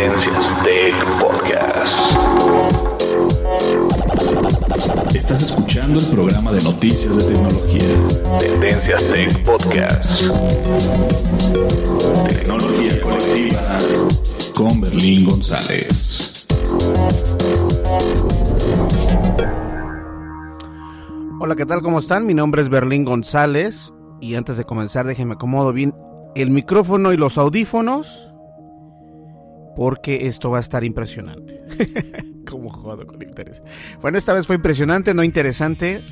Tendencias Tech Podcast. Estás escuchando el programa de noticias de tecnología. Tendencias Tech Podcast. Tecnología colectiva con Berlín González. Hola, ¿qué tal? ¿Cómo están? Mi nombre es Berlín González y antes de comenzar déjenme acomodo bien el micrófono y los audífonos porque esto va a estar impresionante. Como jodo con interés. Bueno, esta vez fue impresionante, no interesante.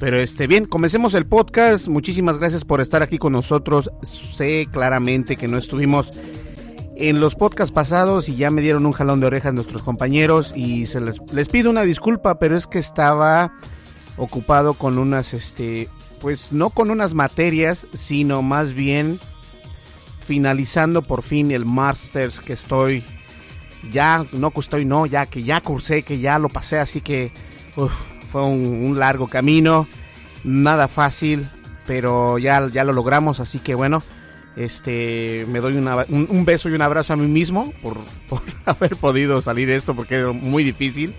Pero este, bien, comencemos el podcast. Muchísimas gracias por estar aquí con nosotros. Sé claramente que no estuvimos en los podcasts pasados y ya me dieron un jalón de orejas nuestros compañeros y se les, les pido una disculpa, pero es que estaba ocupado con unas, este, pues no con unas materias, sino más bien finalizando por fin el Masters que estoy ya, no que estoy, no, ya que ya cursé, que ya lo pasé, así que fue un, largo camino, nada fácil, pero ya, ya lo logramos, así que bueno, este, me doy un, un, beso y un abrazo a mí mismo por, por haber podido salir esto porque era muy difícil.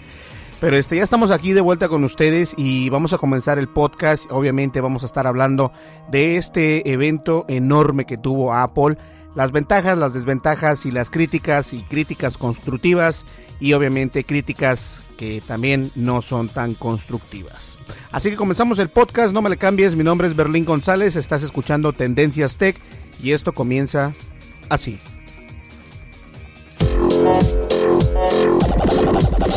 Pero este, ya estamos aquí de vuelta con ustedes y vamos a comenzar el podcast. Obviamente vamos a estar hablando de este evento enorme que tuvo Apple, las ventajas, las desventajas y las críticas y críticas constructivas y obviamente críticas que también no son tan constructivas. Así que comenzamos el podcast, no me le cambies, mi nombre es Berlín González, estás escuchando Tendencias Tech y esto comienza así.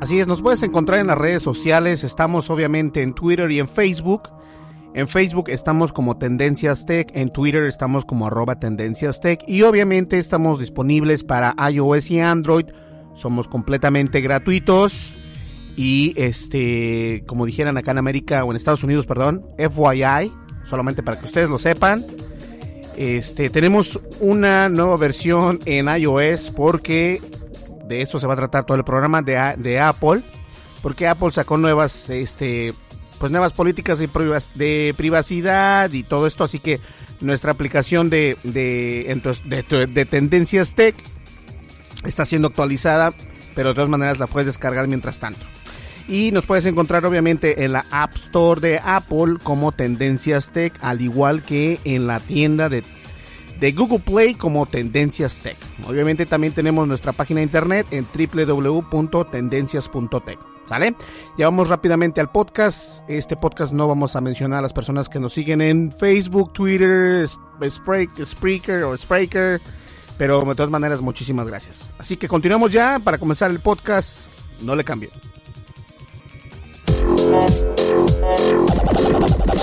Así es, nos puedes encontrar en las redes sociales, estamos obviamente en Twitter y en Facebook. En Facebook estamos como Tendencias Tech, en Twitter estamos como arroba Tendencias Tech y obviamente estamos disponibles para iOS y Android. Somos completamente gratuitos y este, como dijeran acá en América o en Estados Unidos, perdón, FYI, solamente para que ustedes lo sepan. Este, tenemos una nueva versión en iOS porque de eso se va a tratar todo el programa de, de Apple, porque Apple sacó nuevas, este, pues nuevas políticas de, privacidad y todo esto, así que nuestra aplicación de, de, de, de tendencias tech está siendo actualizada, pero de todas maneras la puedes descargar mientras tanto. Y nos puedes encontrar obviamente en la App Store de Apple como Tendencias Tech, al igual que en la tienda de de Google Play como Tendencias Tech. Obviamente también tenemos nuestra página de internet en www.tendencias.tech. ¿Sale? Ya vamos rápidamente al podcast. Este podcast no vamos a mencionar a las personas que nos siguen en Facebook, Twitter, Spreaker o Spreaker. Pero de todas maneras, muchísimas gracias. Así que continuamos ya para comenzar el podcast. No le cambie.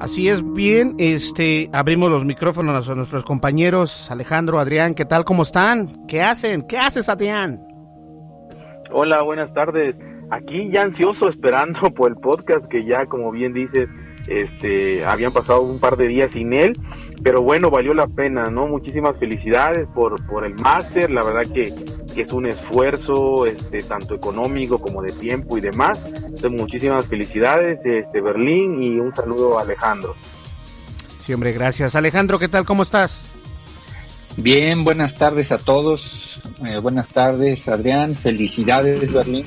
Así es, bien, este, abrimos los micrófonos a nuestros compañeros Alejandro, Adrián, ¿qué tal? ¿Cómo están? ¿Qué hacen? ¿Qué haces, Adrián? Hola, buenas tardes. Aquí ya ansioso esperando por el podcast que ya, como bien dices, este, habían pasado un par de días sin él, pero bueno, valió la pena, ¿no? Muchísimas felicidades por, por el máster, la verdad que, que, es un esfuerzo, este, tanto económico como de tiempo y demás. Entonces, muchísimas felicidades, este, Berlín, y un saludo a Alejandro. Sí, hombre, gracias. Alejandro, ¿qué tal? ¿Cómo estás? Bien, buenas tardes a todos. Eh, buenas tardes, Adrián. Felicidades, Berlín.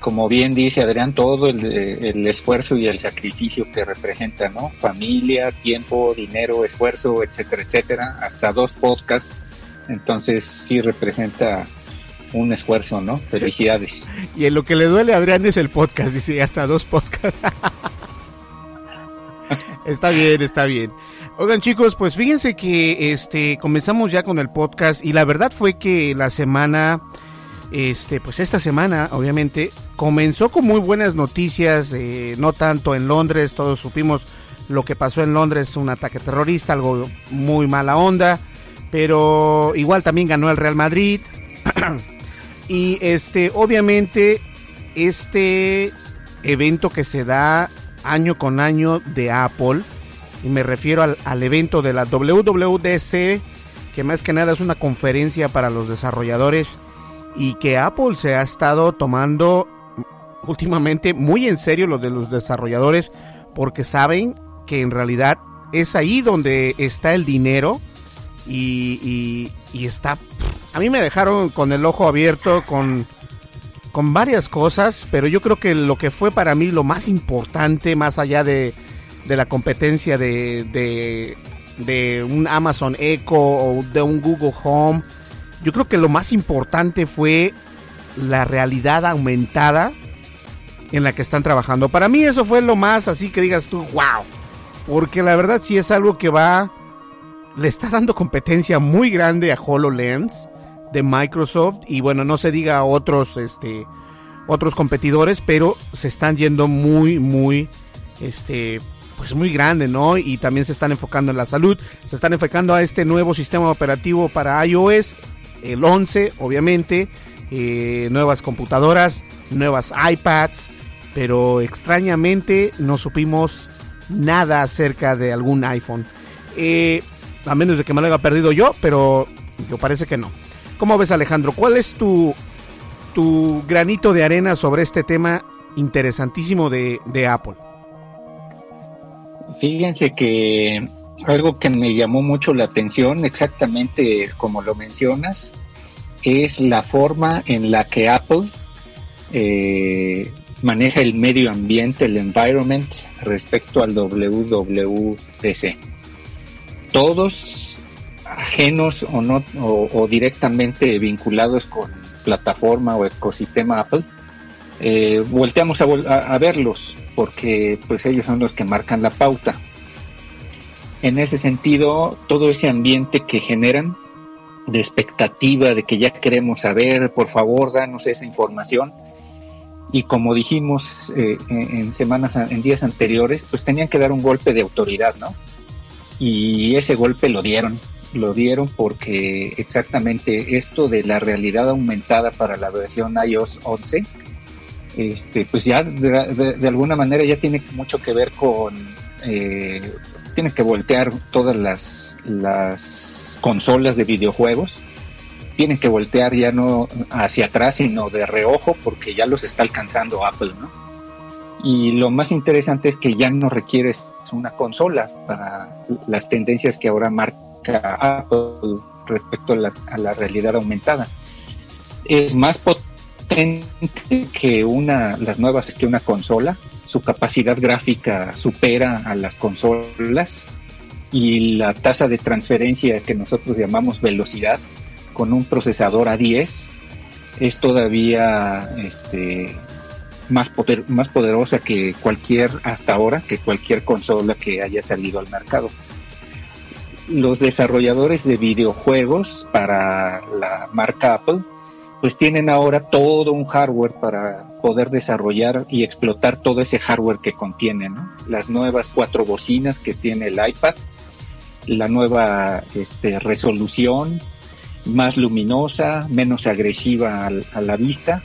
Como bien dice Adrián, todo el, el, esfuerzo y el sacrificio que representa, ¿no? Familia, tiempo, dinero, esfuerzo, etcétera, etcétera. Hasta dos podcasts. Entonces sí representa un esfuerzo, ¿no? Felicidades. Y en lo que le duele a Adrián es el podcast, dice, hasta dos podcasts. está bien, está bien. Oigan chicos, pues fíjense que este comenzamos ya con el podcast y la verdad fue que la semana este pues esta semana obviamente comenzó con muy buenas noticias, eh, no tanto en Londres, todos supimos lo que pasó en Londres, un ataque terrorista, algo muy mala onda, pero igual también ganó el Real Madrid. y este obviamente este evento que se da año con año de Apple y me refiero al, al, evento de la WWDC, que más que nada es una conferencia para los desarrolladores y que Apple se ha estado tomando últimamente muy en serio lo de los desarrolladores porque saben que en realidad es ahí donde está el dinero y, y, y está... A mí me dejaron con el ojo abierto con, con varias cosas, pero yo creo que lo que fue para mí lo más importante, más allá de, de la competencia de, de, de, un Amazon Echo o de un Google Home. Yo creo que lo más importante fue la realidad aumentada en la que están trabajando. Para mí eso fue lo más así que digas tú, wow. Porque la verdad sí es algo que va, le está dando competencia muy grande a HoloLens de Microsoft y bueno, no se diga otros, este, otros competidores, pero se están yendo muy, muy, este, pues muy grande, ¿no? Y también se están enfocando en la salud, se están enfocando a este nuevo sistema operativo para iOS, el 11, obviamente, eh, nuevas computadoras, nuevas iPads, pero extrañamente no supimos nada acerca de algún iPhone. Eh, a menos de que me lo haya perdido yo, pero yo parece que no. ¿Cómo ves Alejandro? ¿Cuál es tu, tu granito de arena sobre este tema interesantísimo de, de Apple? Fíjense que algo que me llamó mucho la atención, exactamente como lo mencionas, es la forma en la que Apple eh, maneja el medio ambiente, el environment, respecto al WWDC. Todos ajenos o no o, o directamente vinculados con plataforma o ecosistema Apple, eh, volteamos a, a, a, verlos porque pues ellos son los que marcan la pauta. En ese sentido, todo ese ambiente que generan de expectativa de que ya queremos saber, por favor, danos esa información. Y como dijimos eh, en, semanas, en días anteriores, pues tenían que dar un golpe de autoridad, ¿no? Y ese golpe lo dieron, lo dieron porque exactamente esto de la realidad aumentada para la versión iOS 11 este, pues ya de, alguna manera ya tiene mucho que ver con, eh, que voltear todas las, las consolas de videojuegos, tienen que voltear ya no hacia atrás, sino de reojo, porque ya los está alcanzando Apple, ¿no? Y lo más interesante es que ya no requieres una consola para las tendencias que ahora marca Apple respecto a la, a la realidad aumentada. Es más potente que una, las nuevas que una consola, su capacidad gráfica supera a las consolas y la tasa de transferencia que nosotros llamamos velocidad con un procesador A10 es todavía este, más, poder, más poderosa que cualquier, hasta ahora, que cualquier consola que haya salido al mercado. Los desarrolladores de videojuegos para la marca Apple pues tienen ahora todo un hardware para poder desarrollar y explotar todo ese hardware que contiene, ¿no? Las nuevas cuatro bocinas que tiene el iPad, la nueva este, resolución, más luminosa, menos agresiva a la vista.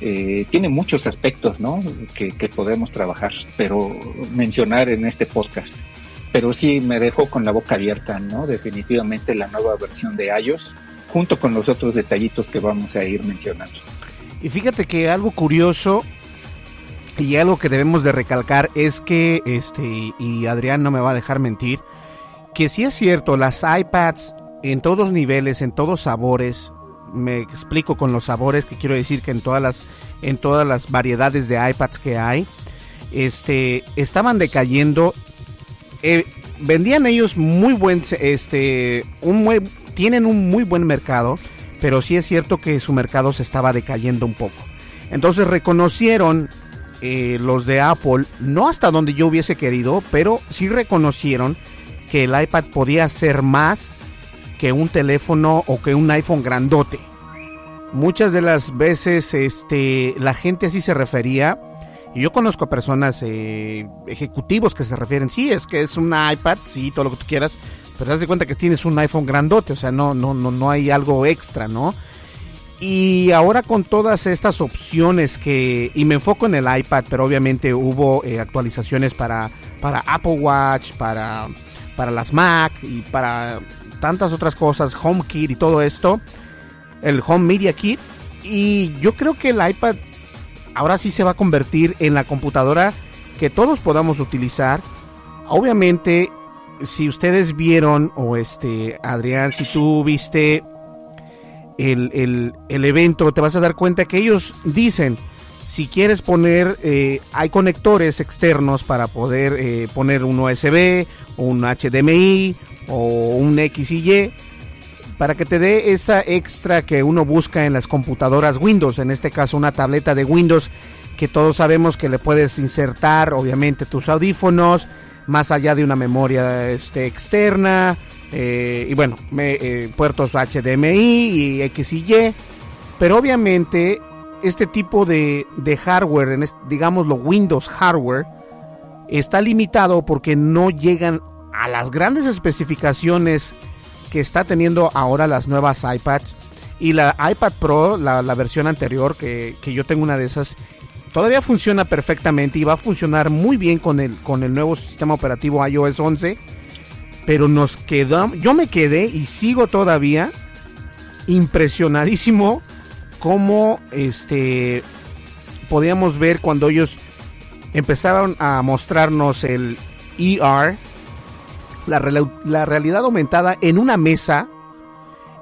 Eh, tiene muchos aspectos, que podemos trabajar, pero mencionar en este podcast. Pero sí me dejo con la boca abierta, ¿no? Definitivamente la nueva versión de iOS junto con los otros detallitos que vamos a ir mencionando. Y fíjate que algo curioso y algo que debemos de recalcar es que, este, y Adrián no me va a dejar mentir, que si es cierto, las iPads en todos niveles, en todos sabores, me explico con los sabores, que quiero decir que en todas las, en todas las variedades de iPads que hay, este, estaban decayendo. Eh, vendían ellos muy buen, este, un muy, tienen un muy buen mercado, pero sí es cierto que su mercado se estaba decayendo un poco. Entonces reconocieron eh, los de Apple, no hasta donde yo hubiese querido, pero sí reconocieron que el iPad podía ser más que un teléfono o que un iPhone grandote. Muchas de las veces este, la gente así se refería. Y yo conozco a personas, eh, ejecutivos que se refieren, sí, es que es un iPad, sí, todo lo que tú quieras, pero te das cuenta que tienes un iPhone grandote, o sea, no, no, no, no hay algo extra, ¿no? Y ahora con todas estas opciones que, y me enfoco en el iPad, pero obviamente hubo eh, actualizaciones para, para Apple Watch, para, para las Mac y para tantas otras cosas, HomeKit y todo esto, el Home Media Kit. Y yo creo que el iPad ahora sí se va a convertir en la computadora que todos podamos utilizar. Obviamente si ustedes vieron, o este, Adrián, si tú viste el, evento, te vas a dar cuenta que ellos dicen, si quieres poner, eh, hay conectores externos para poder eh, poner un USB, un HDMI o un XY, para que te dé esa extra que uno busca en las computadoras Windows, en este caso una tableta de Windows que todos sabemos que le puedes insertar obviamente tus audífonos, más allá de una memoria este, externa, eh, y bueno, eh, puertos HDMI y y Y, pero obviamente este tipo de, hardware, en digámoslo Windows hardware, está limitado porque no llegan a las grandes especificaciones que está teniendo ahora las nuevas iPads. Y la iPad Pro, la, versión anterior, que, que, yo tengo una de esas, todavía funciona perfectamente y va a funcionar muy bien con el, con el nuevo sistema operativo iOS 11. Pero nos quedó, yo me quedé y sigo todavía impresionadísimo cómo este podíamos ver cuando ellos empezaron a mostrarnos el ER, la, la realidad aumentada en una mesa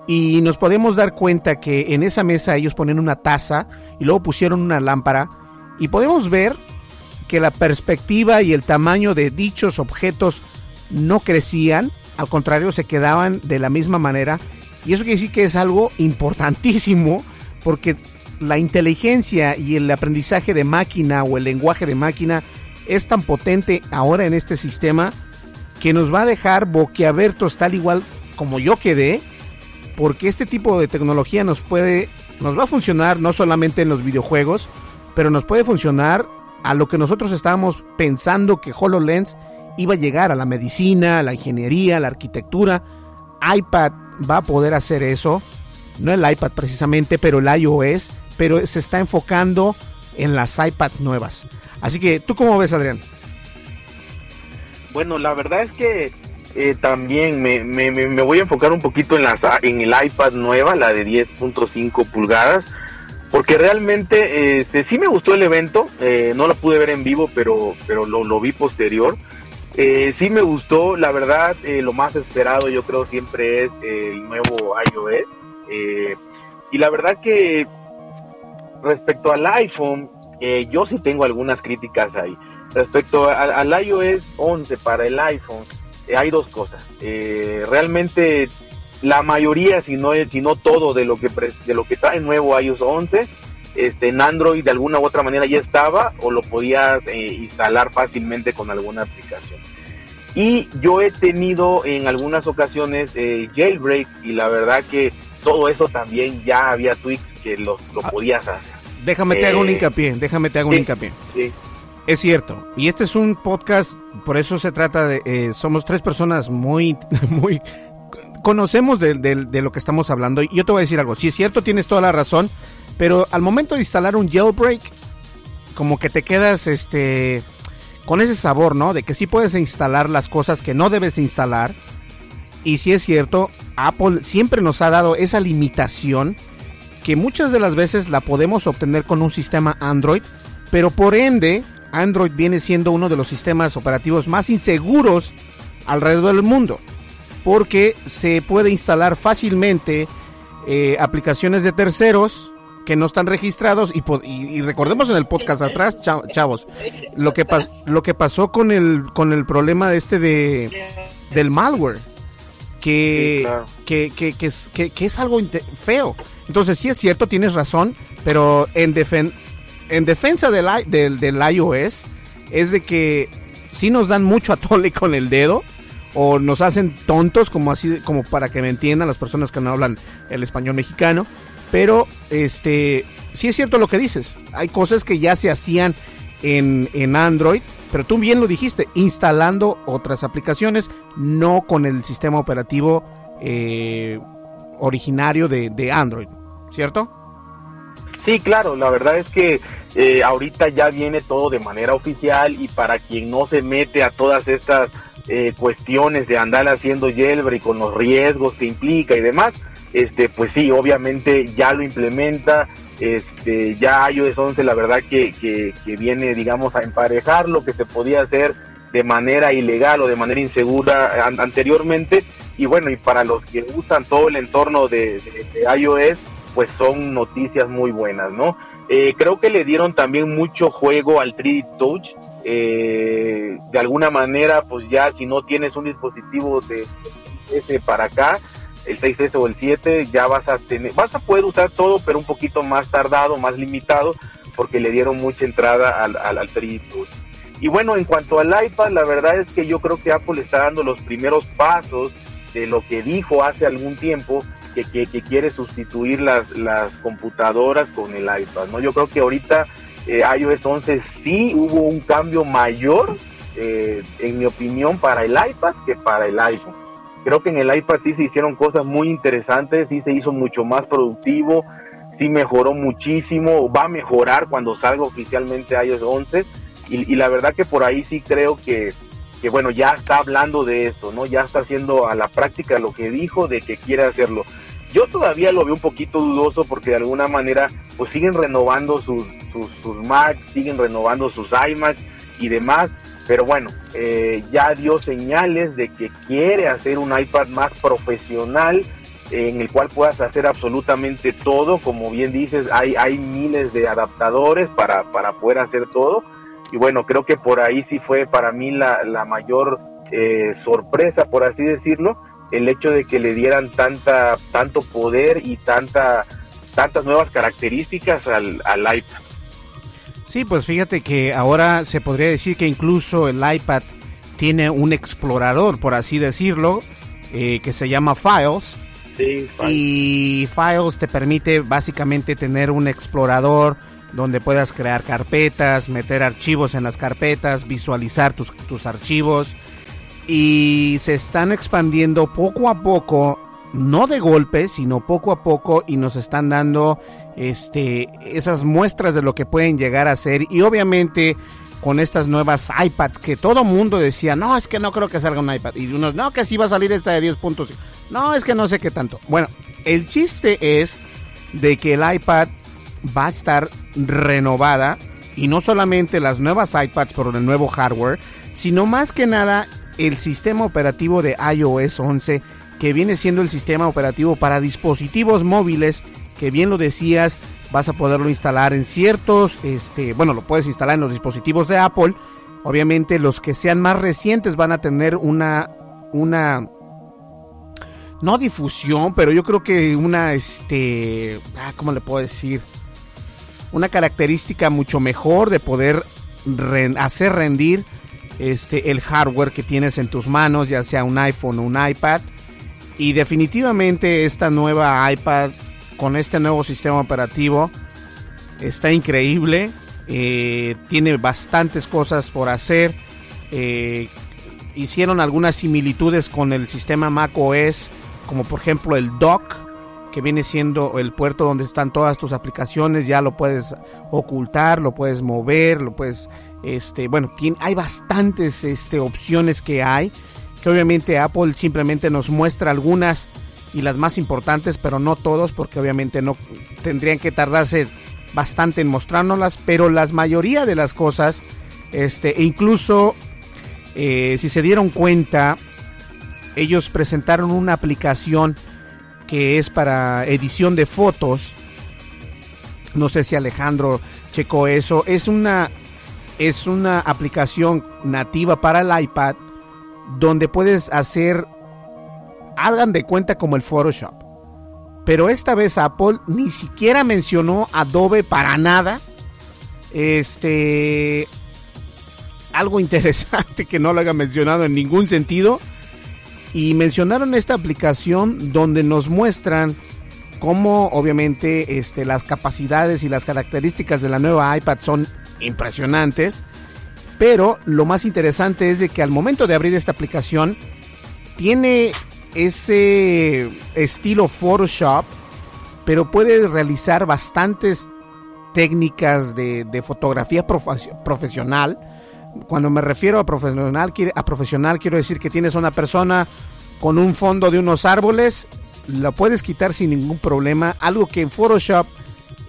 y nos podemos dar cuenta que en esa mesa ellos ponen una taza y luego pusieron una lámpara y podemos ver que la perspectiva y el tamaño de dichos objetos no crecían, al contrario se quedaban de la misma manera. Y eso quiere decir que es algo importantísimo porque la inteligencia y el aprendizaje de máquina o el lenguaje de máquina es tan potente ahora en este sistema que nos va a dejar boquiabiertos tal igual como yo quedé, porque este tipo de tecnología nos puede, nos va a funcionar no solamente en los videojuegos, pero nos puede funcionar a lo que nosotros estábamos pensando que HoloLens iba a llegar a la medicina, a la ingeniería, a la arquitectura. iPad va a poder hacer eso. No el iPad precisamente, pero el iOS, pero se está enfocando en las iPads nuevas. Así que, ¿tú cómo ves, Adrián? Bueno, la verdad es que eh, también me, voy a enfocar un poquito en, las, en el iPad nueva, la de 10.5 pulgadas, porque realmente este, sí me gustó el evento, eh, no la pude ver en vivo, pero, pero lo, vi posterior. Eh, sí me gustó, la verdad, lo más esperado yo creo siempre es el nuevo iOS. y la verdad que respecto al iPhone, yo sí tengo algunas críticas ahí. Respecto al iOS 11 para el iPhone, eh, hay dos cosas. Eh, realmente la mayoría, si no, si no todo de lo que de lo que trae nuevo iOS 11, este, en Android de alguna u otra manera ya estaba o lo podías eh, instalar fácilmente con alguna aplicación. Y yo he tenido en algunas ocasiones jailbreak y la verdad que todo eso también ya había tweaks que lo, lo ah, podías hacer. Déjame te hago un hincapié, déjame te hago un hincapié. Sí. Es cierto. Y este es un podcast, por eso se trata de... Eh, somos tres personas muy, muy... Conocemos de, lo que estamos hablando. Y yo te voy a decir algo. Si es cierto, tienes toda la razón. Pero al momento de instalar un jailbreak, como que te quedas este con ese sabor, ¿no? De que sí puedes instalar las cosas que no debes instalar. Y si es cierto, Apple siempre nos ha dado esa limitación que muchas de las veces la podemos obtener con un sistema Android, pero por ende Android viene siendo uno de los sistemas operativos más inseguros alrededor del mundo, porque se puede instalar fácilmente eh, aplicaciones de terceros que no están registrados y, recordemos en el podcast atrás, chavos, lo que lo que pasó con el con el problema de este de del malware. Que, que, que, que, es, que, es algo feo. Entonces, sí es cierto, tienes razón, pero en, defen en defensa del, del, del iOS es de que si nos dan mucho a tole con el dedo o nos hacen tontos como así como para que me entiendan las personas que no hablan el español mexicano, pero este sí es cierto lo que dices. Hay cosas que ya se hacían en, en Android, pero tú bien lo dijiste, instalando otras aplicaciones, no con el sistema operativo eh, originario de, de Android, ¿cierto? Sí, claro, la verdad es que eh, ahorita ya viene todo de manera oficial y para quien no se mete a todas estas eh, cuestiones de andar haciendo y con los riesgos que implica y demás, este, pues sí, obviamente ya lo implementa, este, ya iOS 11 la verdad que, que, viene, digamos, a emparejar lo que se podía hacer de manera ilegal o de manera insegura anteriormente, y bueno, y para los que usan todo el entorno de iOS, pues son noticias muy buenas, ¿no? Eh, creo que le dieron también mucho juego al 3D Touch. Eh, de alguna manera, pues ya si no tienes un dispositivo de ese para acá, el 6S o el 7, ya vas a tener, vas a poder usar todo, pero un poquito más tardado, más limitado, porque le dieron mucha entrada al, al, al 3D Touch. Y bueno, en cuanto al iPad, la verdad es que yo creo que Apple está dando los primeros pasos de lo que dijo hace algún tiempo, que, quiere sustituir las, computadoras con el iPad, ¿no? Yo creo que ahorita eh, iOS 11 sí hubo un cambio mayor, eh, en mi opinión, para el iPad que para el iPhone. Creo que en el iPad sí se hicieron cosas muy interesantes, sí se hizo mucho más productivo, sí mejoró muchísimo, va a mejorar cuando salga oficialmente iOS 11 y, y la verdad que por ahí sí creo que, que bueno, ya está hablando de esto, ¿no? Ya está haciendo a la práctica lo que dijo de que quiere hacerlo. Yo todavía lo veo un poquito dudoso porque de alguna manera pues siguen renovando sus, sus, siguen renovando sus iMacs y demás, pero bueno, eh, ya dio señales de que quiere hacer un iPad más profesional en el cual puedas hacer absolutamente todo, como bien dices, hay, hay miles de adaptadores para, para poder hacer todo y bueno, creo que por ahí sí fue para mí la, la mayor eh, sorpresa, por así decirlo, el hecho de que le dieran tanta, tanto poder y tanta, tantas nuevas características al, al iPad. Sí, pues fíjate que ahora se podría decir que incluso el iPad tiene un explorador, por así decirlo, eh, que se llama Files. Sí, Files. Y Files te permite básicamente tener un explorador donde puedas crear carpetas, meter archivos en las carpetas, visualizar tus, tus archivos y se están expandiendo poco a poco, no de golpe, sino poco a poco y nos están dando este esas muestras de lo que pueden llegar a ser y obviamente con estas nuevas iPads que todo mundo decía, no, es que no creo que salga un iPad. Y unos, no, que sí va a salir esta de 10 puntos. No, es que no sé qué tanto. Bueno, el chiste es de que el iPad va a estar renovada y no solamente las nuevas iPads por el nuevo hardware, sino más que nada el sistema operativo de iOS 11 que viene siendo el sistema operativo para dispositivos móviles que bien lo decías vas a poderlo instalar en ciertos este bueno lo puedes instalar en los dispositivos de Apple. Obviamente los que sean más recientes van a tener una una no difusión pero yo creo que una este ah, cómo le puedo decir una característica mucho mejor de poder hacer rendir este, el hardware que tienes en tus manos, ya sea un iPhone o un iPad. Y definitivamente esta nueva iPad con este nuevo sistema operativo está increíble. Eh, tiene bastantes cosas por hacer. Eh, hicieron algunas similitudes con el sistema Mac OS, como por ejemplo el dock, que viene siendo el puerto donde están todas tus aplicaciones. Ya lo puedes ocultar, lo puedes mover, lo puedes este, bueno, hay bastantes este, opciones que hay, que obviamente Apple simplemente nos muestra algunas y las más importantes, pero no todos, porque obviamente no tendrían que tardarse bastante en mostrárnoslas, pero la mayoría de las cosas, este, e incluso eh, si se dieron cuenta, ellos presentaron una aplicación que es para edición de fotos. No sé si Alejandro checó eso. Es una es una aplicación nativa para el iPad donde puedes hacer, hagan de cuenta como el Photoshop. Pero esta vez Apple ni siquiera mencionó Adobe para nada. Este, algo interesante que no lo haya mencionado en ningún sentido. Y mencionaron esta aplicación donde nos muestran cómo obviamente este, las capacidades y las características de la nueva iPad son impresionantes. Pero lo más interesante es de que al momento de abrir esta aplicación tiene ese estilo Photoshop, pero puede realizar bastantes técnicas de, fotografía profesional. Cuando me refiero a profesional, a profesional quiero decir que tienes una persona con un fondo de unos árboles, la puedes quitar sin ningún problema. Algo que en Photoshop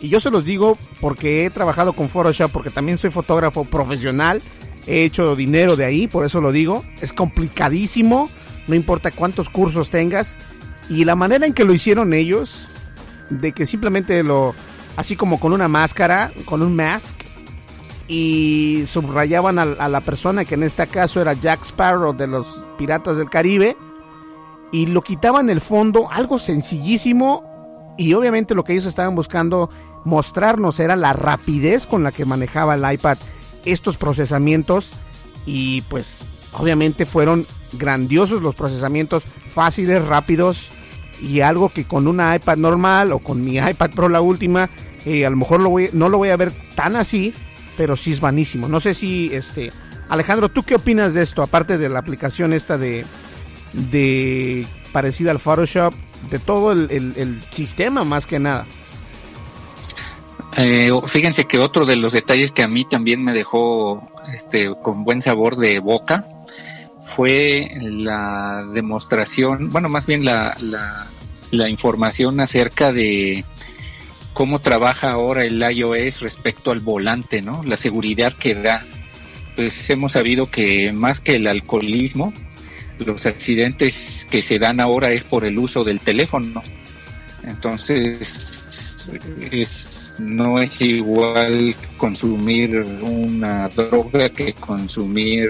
y yo se los digo porque he trabajado con Photoshop, porque también soy fotógrafo profesional. He hecho dinero de ahí, por eso lo digo. Es complicadísimo, no importa cuántos cursos tengas. Y la manera en que lo hicieron ellos, de que simplemente lo, así como con una máscara, con un mask, y subrayaban a, la persona que en este caso era Jack Sparrow de los Piratas del Caribe y lo quitaban el fondo, algo sencillísimo y obviamente lo que ellos estaban buscando mostrarnos era la rapidez con la que manejaba el iPad estos procesamientos y pues obviamente fueron grandiosos los procesamientos, fáciles, rápidos y algo que con una iPad normal o con mi iPad Pro la última, eh, a lo mejor no lo voy a ver tan así, pero sí es vanísimo. No sé si, este, Alejandro, ¿tú qué opinas de esto? Aparte de la aplicación esta de, de parecida al Photoshop, de todo el sistema más que nada. Eh, fíjense que otro de los detalles que a mí también me dejó este, con buen sabor de boca fue la demostración, bueno, más bien la, la, información acerca de cómo trabaja ahora el iOS respecto al volante, ¿no? La seguridad que da. Pues hemos sabido que más que el alcoholismo, los accidentes que se dan ahora es por el uso del teléfono. Entonces, es, no es igual consumir una droga que consumir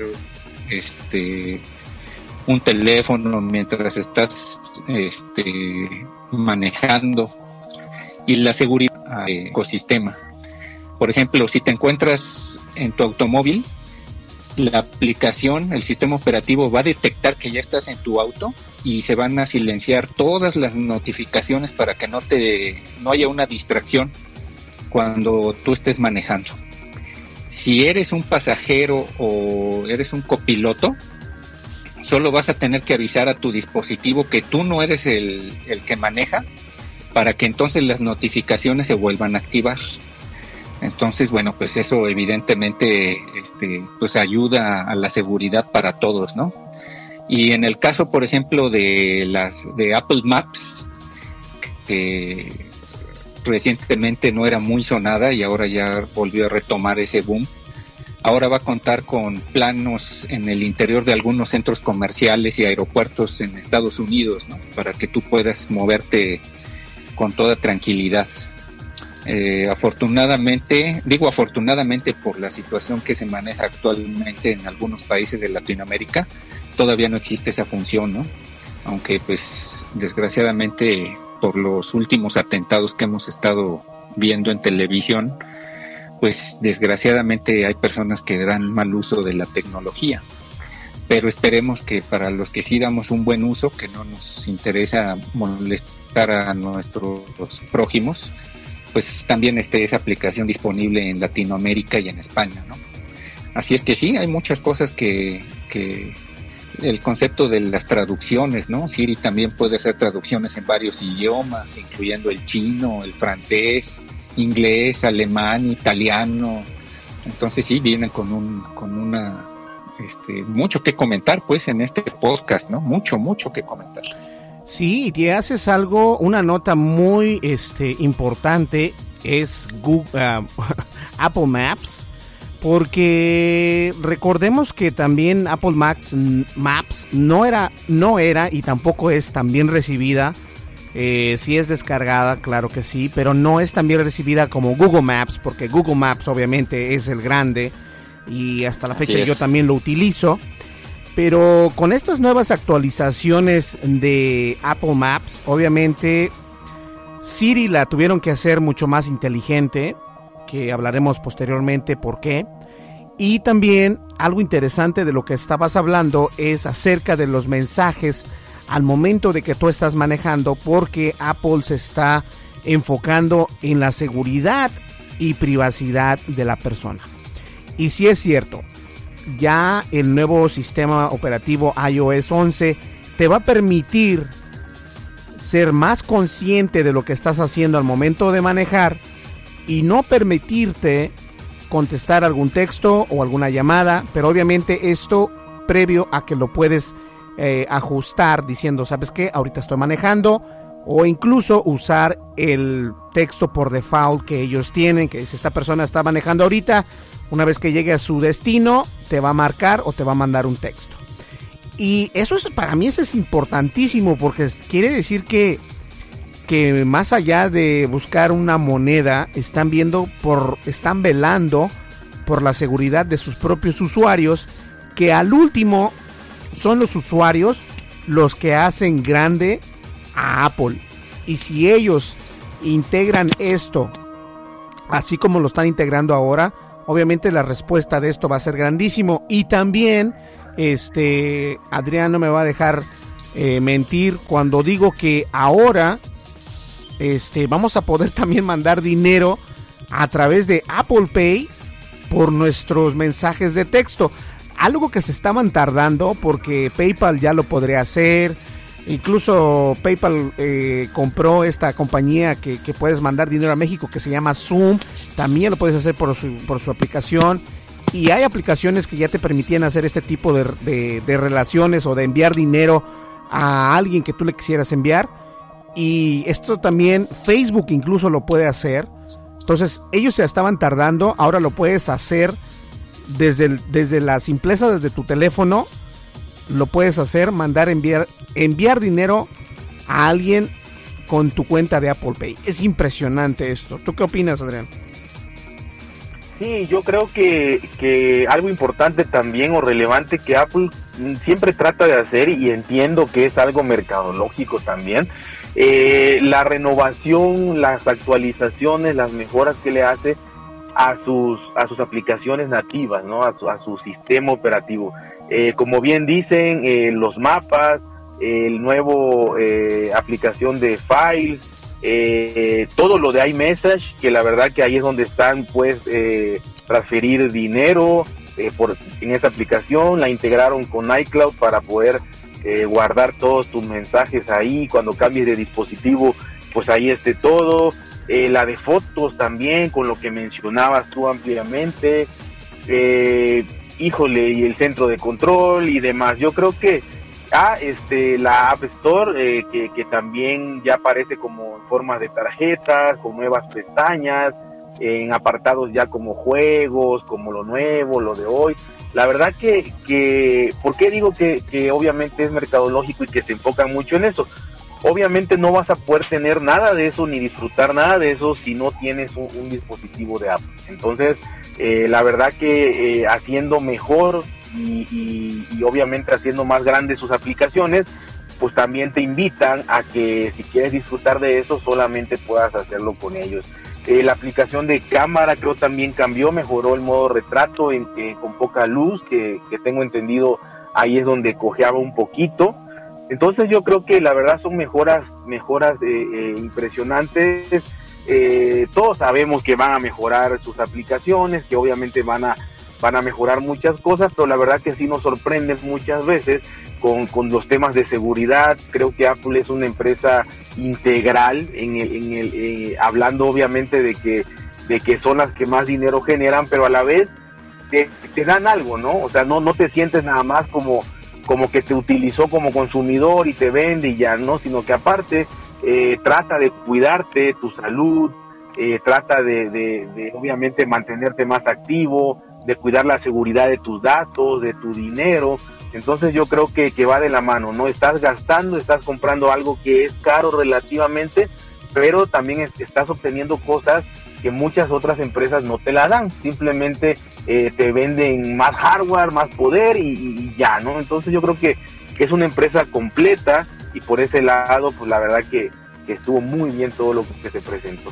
este un teléfono mientras estás este, manejando y la seguridad del ecosistema. Por ejemplo, si te encuentras en tu automóvil la aplicación, el sistema operativo va a detectar que ya estás en tu auto y se van a silenciar todas las notificaciones para que no te no haya una distracción cuando tú estés manejando. Si eres un pasajero o eres un copiloto, solo vas a tener que avisar a tu dispositivo que tú no eres el, el que maneja para que entonces las notificaciones se vuelvan a activar. Entonces, bueno, pues eso evidentemente este, pues ayuda a la seguridad para todos, ¿no? Y en el caso, por ejemplo, de las de Apple Maps, que recientemente no era muy sonada y ahora ya volvió a retomar ese boom. Ahora va a contar con planos en el interior de algunos centros comerciales y aeropuertos en Estados Unidos, ¿no? para que tú puedas moverte con toda tranquilidad. Eh, afortunadamente, digo afortunadamente por la situación que se maneja actualmente en algunos países de Latinoamérica, todavía no existe esa función, ¿no? Aunque pues desgraciadamente por los últimos atentados que hemos estado viendo en televisión, pues desgraciadamente hay personas que dan mal uso de la tecnología. Pero esperemos que para los que sí damos un buen uso, que no nos interesa molestar a nuestros prójimos, pues también esté esa aplicación disponible en Latinoamérica y en España, ¿no? Así es que sí, hay muchas cosas que, que el concepto de las traducciones, ¿no? Siri también puede hacer traducciones en varios idiomas, incluyendo el chino, el francés, inglés, alemán, italiano. Entonces sí, vienen con un, con una, este, mucho que comentar, pues, en este podcast, ¿no? Mucho, mucho que comentar. Sí, y te haces algo, una nota muy este, importante es Google, ah, Apple Maps, porque recordemos que también Apple Maps, Maps no era, no era y tampoco es tan bien recibida. Eh, sí es descargada, claro que sí, pero no es tan bien recibida como Google Maps, porque Google Maps obviamente es el grande y hasta la fecha yo también lo utilizo. Pero con estas nuevas actualizaciones de Apple Maps, obviamente Siri la tuvieron que hacer mucho más inteligente, que hablaremos posteriormente por qué. Y también algo interesante de lo que estabas hablando es acerca de los mensajes al momento de que tú estás manejando, porque Apple se está enfocando en la seguridad y privacidad de la persona. Y si es cierto, ya el nuevo sistema operativo iOS 11 te va a permitir ser más consciente de lo que estás haciendo al momento de manejar y no permitirte contestar algún texto o alguna llamada, pero obviamente esto previo a que lo puedes eh, ajustar diciendo, ¿sabes qué? Ahorita estoy manejando o incluso usar el texto por default que ellos tienen, que si esta persona está manejando ahorita, una vez que llegue a su destino, te va a marcar o te va a mandar un texto. Y eso es, para mí es importantísimo porque quiere decir que, que más allá de buscar una moneda, están viendo por, están velando por la seguridad de sus propios usuarios, que al último son los usuarios los que hacen grande a Apple. Y si ellos integran esto, así como lo están integrando ahora, Obviamente la respuesta de esto va a ser grandísimo. Y también, este, Adrián no me va a dejar eh, mentir cuando digo que ahora, este, vamos a poder también mandar dinero a través de Apple Pay por nuestros mensajes de texto. Algo que se estaban tardando porque PayPal ya lo podría hacer. Incluso PayPal eh, compró esta compañía que, puedes mandar dinero a México que se llama Zoom. También lo puedes hacer por su, por su aplicación. Y hay aplicaciones que ya te permitían hacer este tipo de, de, relaciones o de enviar dinero a alguien que tú le quisieras enviar. Y esto también Facebook incluso lo puede hacer. Entonces ellos se estaban tardando. Ahora lo puedes hacer desde, desde la simpleza desde tu teléfono lo puedes hacer, mandar enviar, enviar dinero a alguien con tu cuenta de Apple Pay. Es impresionante esto. ¿Tú qué opinas, Adrián? Sí, yo creo que, que algo importante también o relevante que Apple siempre trata de hacer y entiendo que es algo mercadológico también, eh, la renovación, las actualizaciones, las mejoras que le hace a sus, a sus aplicaciones nativas, ¿no? a, su, a su sistema operativo. Eh, como bien dicen, eh, los mapas, el nuevo eh, aplicación de Files, todo lo de iMessage, que la verdad que ahí es donde están, pues, transferir dinero por, en esa aplicación, la integraron con iCloud para poder guardar todos tus mensajes ahí, cuando cambies de dispositivo, pues ahí esté todo. eh, la de fotos también, con lo que mencionabas tú ampliamente, eh, híjole, y el centro de control y demás. Yo creo que ah, este, la App Store, eh, que, que, también ya aparece como en forma de tarjetas, con nuevas pestañas, en apartados ya como juegos, como lo nuevo, lo de hoy. La verdad que, que ¿por qué digo que, que obviamente es mercadológico y que se enfoca mucho en eso? Obviamente no vas a poder tener nada de eso ni disfrutar nada de eso si no tienes un, dispositivo de Apple. Entonces, eh, la verdad que eh, haciendo mejor y, obviamente haciendo más grandes sus aplicaciones, pues también te invitan a que si quieres disfrutar de eso solamente puedas hacerlo con ellos. Eh, la aplicación de cámara creo también cambió, mejoró el modo retrato en, con poca luz, que, que tengo entendido ahí es donde cojeaba un poquito. Entonces yo creo que la verdad son mejoras, mejoras eh, eh, impresionantes. Eh, todos sabemos que van a mejorar sus aplicaciones, que obviamente van a, van a mejorar muchas cosas, pero la verdad que sí nos sorprenden muchas veces con, con los temas de seguridad. Creo que Apple es una empresa integral, en el, en el, hablando obviamente de que, de que son las que más dinero generan, pero a la vez te, te dan algo, ¿no? O sea, no, no te sientes nada más como como que te utilizó como consumidor y te vende y ya no, sino que aparte eh, trata de cuidarte, tu salud, eh, trata de, de, obviamente mantenerte más activo, de cuidar la seguridad de tus datos, de tu dinero. Entonces yo creo que, que va de la mano, ¿no? Estás gastando, estás comprando algo que es caro relativamente, pero también estás obteniendo cosas que muchas otras empresas no te la dan, simplemente eh, te venden más hardware, más poder y, ya, ¿no? Entonces yo creo que, es una empresa completa y por ese lado, pues la verdad que, estuvo muy bien todo lo que se presentó.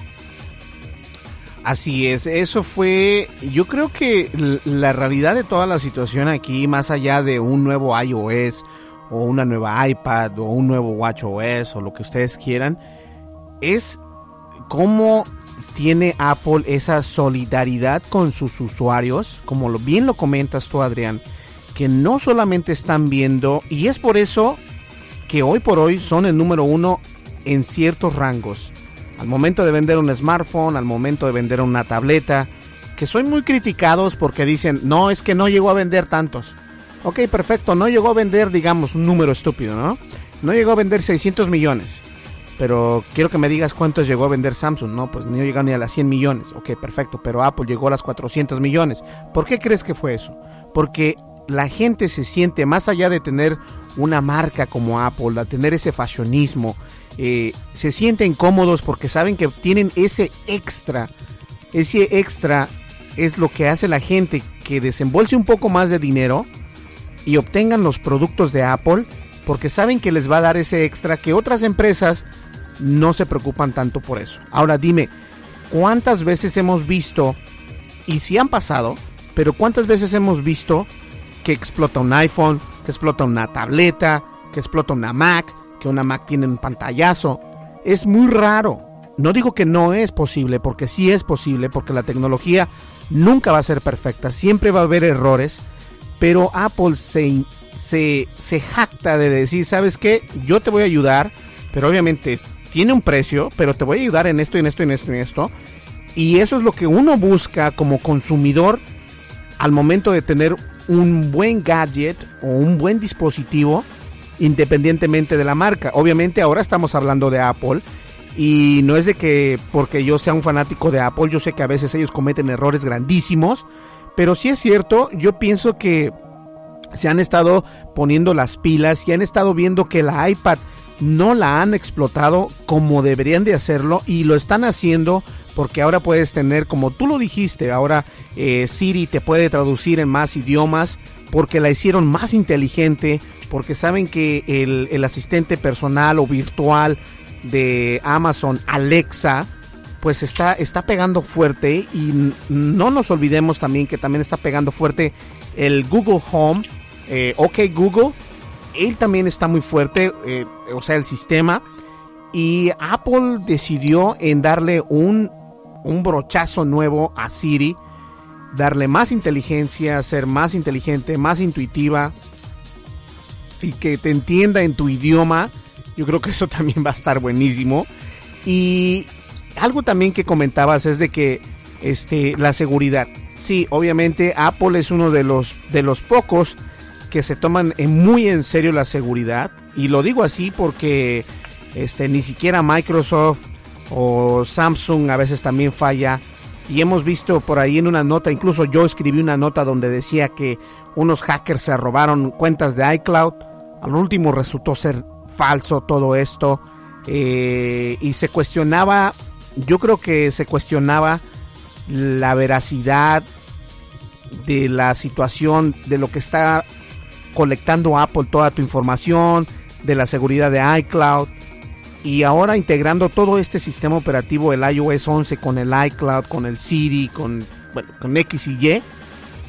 Así es, eso fue, yo creo que la realidad de toda la situación aquí, más allá de un nuevo iOS o una nueva iPad o un nuevo WatchOS o lo que ustedes quieran, es cómo tiene Apple esa solidaridad con sus usuarios, como lo, bien lo comentas tú Adrián, que no solamente están viendo, y es por eso que hoy por hoy son el número uno en ciertos rangos. Al momento de vender un smartphone, al momento de vender una tableta, que son muy criticados porque dicen, no, es que no llegó a vender tantos. Ok, perfecto, no llegó a vender, digamos, un número estúpido, ¿no? No llegó a vender 600 millones pero quiero que me digas cuántos llegó a vender Samsung. No, pues no llegó ni a las 100 millones. Ok, perfecto, pero Apple llegó a las 400 millones. ¿Por qué crees que fue eso? Porque la gente se siente, más allá de tener una marca como Apple, de tener ese fashionismo, eh, se sienten cómodos porque saben que tienen ese extra. Ese extra es lo que hace la gente que desembolse un poco más de dinero y obtengan los productos de Apple porque saben que les va a dar ese extra que otras empresas no se preocupan tanto por eso. Ahora dime, ¿cuántas veces hemos visto, y si han pasado, pero cuántas veces hemos visto que explota un iPhone, que explota una tableta, que explota una Mac, que una Mac tiene un pantallazo? Es muy raro. No digo que no es posible, porque sí es posible, porque la tecnología nunca va a ser perfecta, siempre va a haber errores, pero Apple se, se, se jacta de decir, ¿sabes qué? Yo te voy a ayudar, pero obviamente tiene un precio, pero te voy a ayudar en esto, en esto, en esto, en esto. Y eso es lo que uno busca como consumidor al momento de tener un buen gadget o un buen dispositivo independientemente de la marca. Obviamente ahora estamos hablando de Apple y no es de que porque yo sea un fanático de Apple, yo sé que a veces ellos cometen errores grandísimos, pero sí es cierto, yo pienso que se han estado poniendo las pilas y han estado viendo que la iPad no la han explotado como deberían de hacerlo y lo están haciendo porque ahora puedes tener, como tú lo dijiste, ahora eh, Siri te puede traducir en más idiomas porque la hicieron más inteligente, porque saben que el, asistente personal o virtual de Amazon, Alexa, pues está, está pegando fuerte y no nos olvidemos también que también está pegando fuerte el Google Home, eh, OK Google, él también está muy fuerte, eh, o sea, el sistema. Y Apple decidió en darle un, un brochazo nuevo a Siri, darle más inteligencia, ser más inteligente, más intuitiva y que te entienda en tu idioma. Yo creo que eso también va a estar buenísimo. Y algo también que comentabas es de que este, la seguridad. Sí, obviamente Apple es uno de los, de los pocos que se toman muy en serio la seguridad. Y lo digo así porque este, ni siquiera Microsoft o Samsung a veces también falla. Y hemos visto por ahí en una nota, incluso yo escribí una nota donde decía que unos hackers se robaron cuentas de iCloud. Al último resultó ser falso todo esto. Eh, y se cuestionaba, yo creo que se cuestionaba la veracidad de la situación, de lo que está colectando Apple, toda tu información, de la seguridad de iCloud. Y ahora integrando todo este sistema operativo, el iOS 11 con el iCloud, con el Siri, con, con X y Y,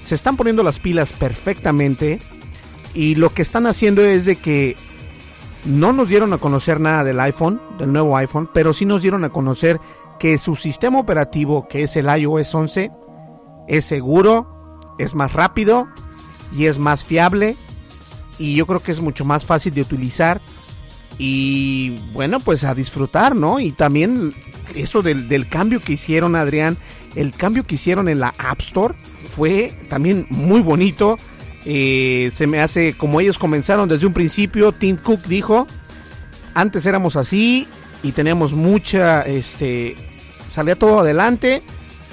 se están poniendo las pilas perfectamente. Y lo que están haciendo es de que no nos dieron a conocer nada del iPhone, del nuevo iPhone, pero sí nos dieron a conocer que su sistema operativo, que es el iOS 11, es seguro, es más rápido y es más fiable. Y yo creo que es mucho más fácil de utilizar. Y bueno, pues a disfrutar, ¿no? Y también eso del, cambio que hicieron, Adrián, el cambio que hicieron en la App Store fue también muy bonito. Eh, se me hace como ellos comenzaron desde un principio. Tim Cook dijo: Antes éramos así y teníamos mucha, este, salía todo adelante.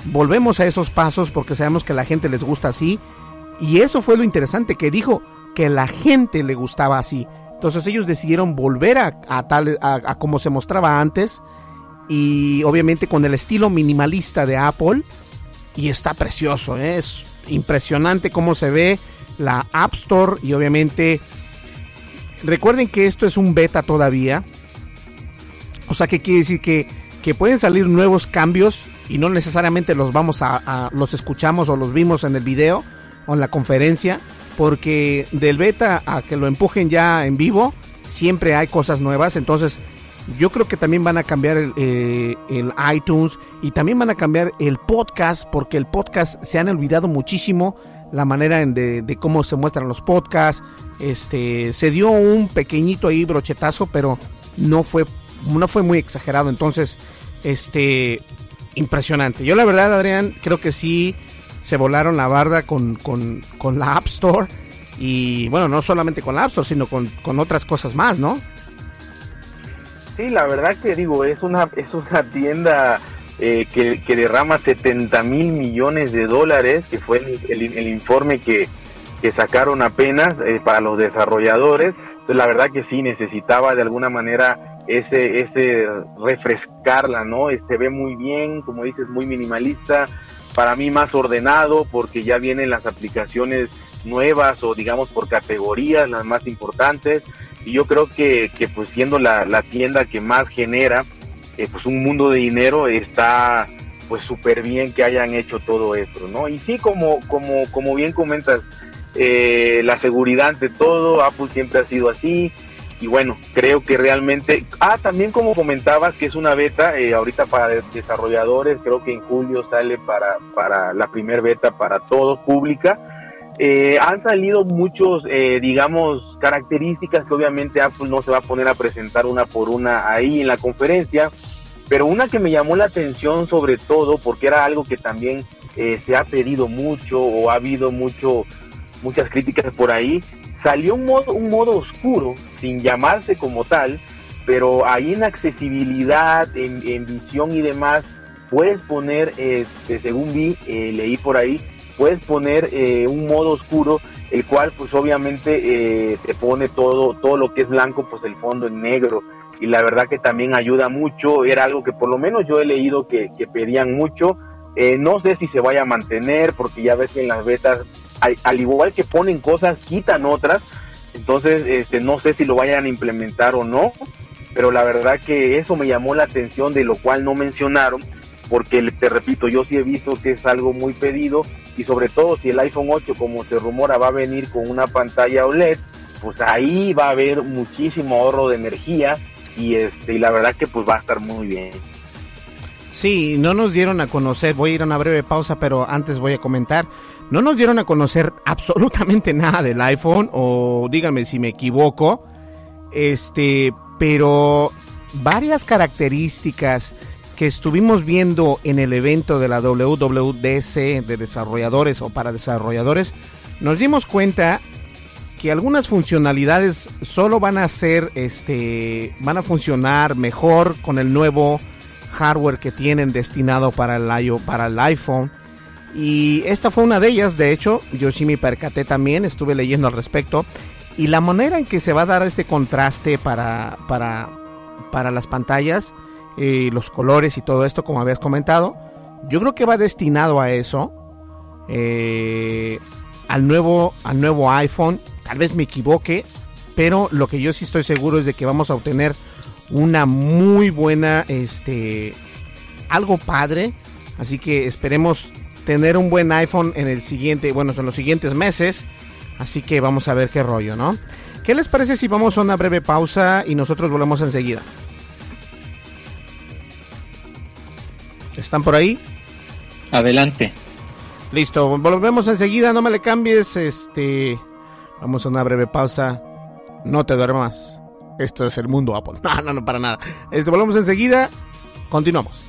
Volvemos a esos pasos porque sabemos que a la gente les gusta así. Y eso fue lo interesante que dijo que la gente le gustaba así. Entonces ellos decidieron volver a, tal a como se mostraba antes y obviamente con el estilo minimalista de Apple y está precioso, ¿eh? es impresionante cómo se ve la App Store y obviamente recuerden que esto es un beta todavía. O sea, que quiere decir que, que pueden salir nuevos cambios y no necesariamente los vamos a, los escuchamos o los vimos en el video o en la conferencia, porque del beta a que lo empujen ya en vivo, siempre hay cosas nuevas, entonces yo creo que también van a cambiar el, eh, el, iTunes y también van a cambiar el podcast, porque el podcast se han olvidado muchísimo la manera en de, de, cómo se muestran los podcasts. Este, se dio un pequeñito ahí brochetazo, pero no fue, no fue muy exagerado. Entonces, este, impresionante. Yo la verdad, Adrián, creo que sí se volaron la barda con, con, con la App Store. Y bueno, no solamente con la App Store, sino con, con otras cosas más, ¿no? Sí, la verdad que digo, es una, es una tienda eh, que, derrama 70 mil millones de dólares, que fue el, el, informe que, que, sacaron apenas eh, para los desarrolladores. Entonces, la verdad que sí necesitaba de alguna manera ese, ese refrescarla, ¿no? Se ve muy bien, como dices, muy minimalista, para mí más ordenado, porque ya vienen las aplicaciones nuevas o digamos por categorías, las más importantes. Y yo creo que, que pues siendo la, la tienda que más genera, eh, pues un mundo de dinero está pues súper bien que hayan hecho todo esto, ¿no? Y sí, como, como, como bien comentas, eh, la seguridad ante todo, Apple siempre ha sido así, y bueno, creo que realmente, ah, también como comentabas que es una beta, eh, ahorita para desarrolladores, creo que en julio sale para, para la primer beta para todos, pública, han salido muchos, digamos, características que obviamente Apple no se va a poner a presentar una por una ahí en la conferencia, pero una que me llamó la atención sobre todo, porque era algo que también eh, se ha pedido mucho o ha habido mucho, muchas críticas por ahí, salió un modo, un modo oscuro, sin llamarse como tal, pero ahí en accesibilidad, en, visión y demás, puedes poner, este, según vi, eh, leí por ahí, puedes poner eh, un modo oscuro, el cual pues obviamente te pone todo, todo lo que es blanco, pues el fondo en negro. Y la verdad que también ayuda mucho, era algo que por lo menos yo he leído que, pedían mucho, eh, no sé si se vaya a mantener porque ya ves que en las betas, al, igual que ponen cosas, quitan otras, entonces este, no sé si lo vayan a implementar o no, pero la verdad que eso me llamó la atención de lo cual no mencionaron, porque te repito, yo sí he visto que es algo muy pedido y sobre todo si el iPhone 8 como se rumora va a venir con una pantalla OLED, pues ahí va a haber muchísimo ahorro de energía y este y la verdad que pues va a estar muy bien. Sí, no nos dieron a conocer, voy a ir a una breve pausa, pero antes voy a comentar, no nos dieron a conocer absolutamente nada del iPhone, o díganme si me equivoco, este, pero varias características que estuvimos viendo en el evento de la WWDC de desarrolladores o para desarrolladores, nos dimos cuenta que algunas funcionalidades solo van a ser, este, van a funcionar mejor con el nuevo hardware que tienen destinado para el, para el iPhone. Y esta fue una de ellas, de hecho, yo sí me percaté también, estuve leyendo al respecto. Y la manera en que se va a dar este contraste para, para, para las pantallas, eh, los colores y todo esto, como habías comentado, yo creo que va destinado a eso. Eh, al nuevo, al nuevo iPhone. Tal vez me equivoque, pero lo que yo sí estoy seguro es de que vamos a obtener una muy buena, este, algo padre. Así que esperemos tener un buen iPhone en el siguiente, bueno, en los siguientes meses. Así que vamos a ver qué rollo, ¿no? ¿Qué les parece si vamos a una breve pausa y nosotros volvemos enseguida? ¿Están por ahí? Adelante. Listo, volvemos enseguida, no me le cambies, este... Vamos a una breve pausa. No te duermas. Esto es el mundo Apple. No, no, no, para nada. Este, volvemos enseguida. Continuamos.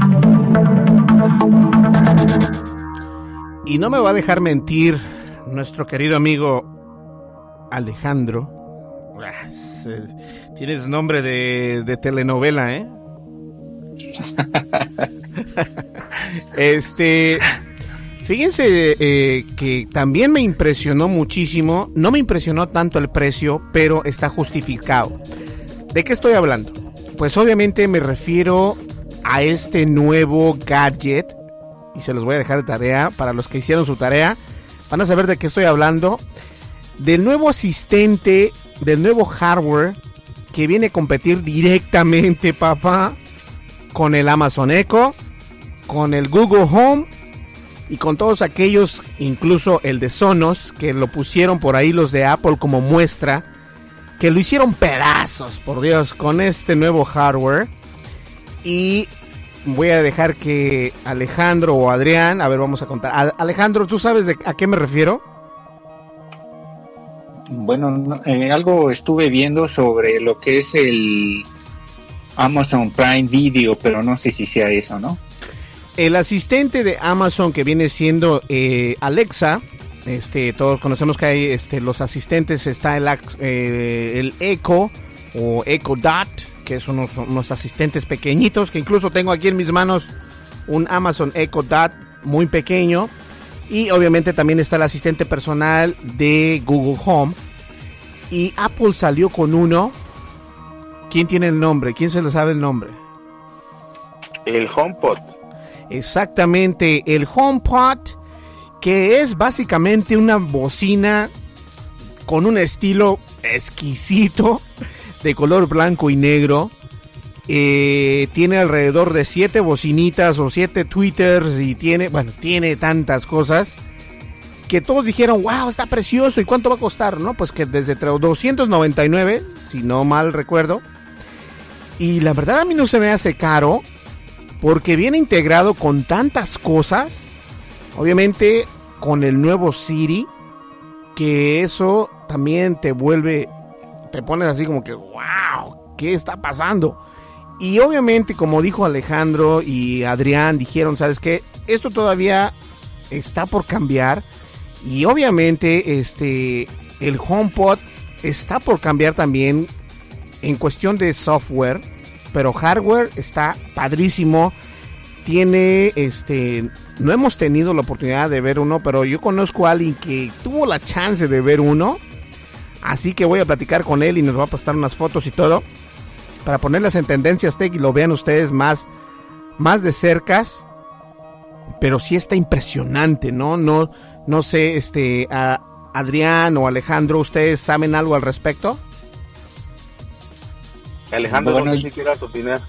Y no me va a dejar mentir nuestro querido amigo Alejandro. Ah, tienes nombre de, de telenovela, ¿eh? este, fíjense eh, que también me impresionó muchísimo. No me impresionó tanto el precio, pero está justificado. ¿De qué estoy hablando? Pues obviamente me refiero a este nuevo gadget y se los voy a dejar de tarea para los que hicieron su tarea. Van a saber de qué estoy hablando. Del nuevo asistente, del nuevo hardware que viene a competir directamente, papá, con el Amazon Echo, con el Google Home y con todos aquellos, incluso el de Sonos, que lo pusieron por ahí los de Apple como muestra, que lo hicieron pedazos, por Dios, con este nuevo hardware. Y voy a dejar que Alejandro o Adrián, a ver, vamos a contar. Alejandro, ¿tú sabes de a qué me refiero? Bueno, eh, algo estuve viendo sobre lo que es el Amazon Prime Video, pero no sé si sea eso, ¿no? El asistente de Amazon que viene siendo eh, Alexa, este, todos conocemos que hay este, los asistentes, está el, eh, el Echo o Echo Dot, que son unos, asistentes pequeñitos, que incluso tengo aquí en mis manos un Amazon Echo Dot muy pequeño. Y obviamente también está el asistente personal de Google Home. Y Apple salió con uno ¿Quién tiene el nombre? ¿Quién se le sabe el nombre? El HomePod. Exactamente, el HomePod, que es básicamente una bocina con un estilo exquisito de color blanco y negro. Eh, tiene alrededor de siete bocinitas o siete twitters y tiene, bueno, tiene tantas cosas que todos dijeron, wow, está precioso y cuánto va a costar, ¿no? Pues que desde 299, si no mal recuerdo, y la verdad a mí no se me hace caro porque viene integrado con tantas cosas. Obviamente con el nuevo Siri, que eso también te vuelve, te pones así como que, wow, ¿qué está pasando? Y obviamente, como dijo Alejandro y Adrián, dijeron, ¿sabes qué? Esto todavía está por cambiar. Y obviamente, este, el HomePod está por cambiar también en cuestión de software, pero hardware está padrísimo. Tiene, este, no hemos tenido la oportunidad de ver uno, pero yo conozco a alguien que tuvo la chance de ver uno. Así que voy a platicar con él y nos va a postar unas fotos y todo. Para ponerlas en tendencias tech y lo vean ustedes más, más de cercas. Pero sí está impresionante, ¿no? No, no sé, este, a Adrián o Alejandro, ¿ustedes saben algo al respecto? Alejandro, bueno, no quieras opinar.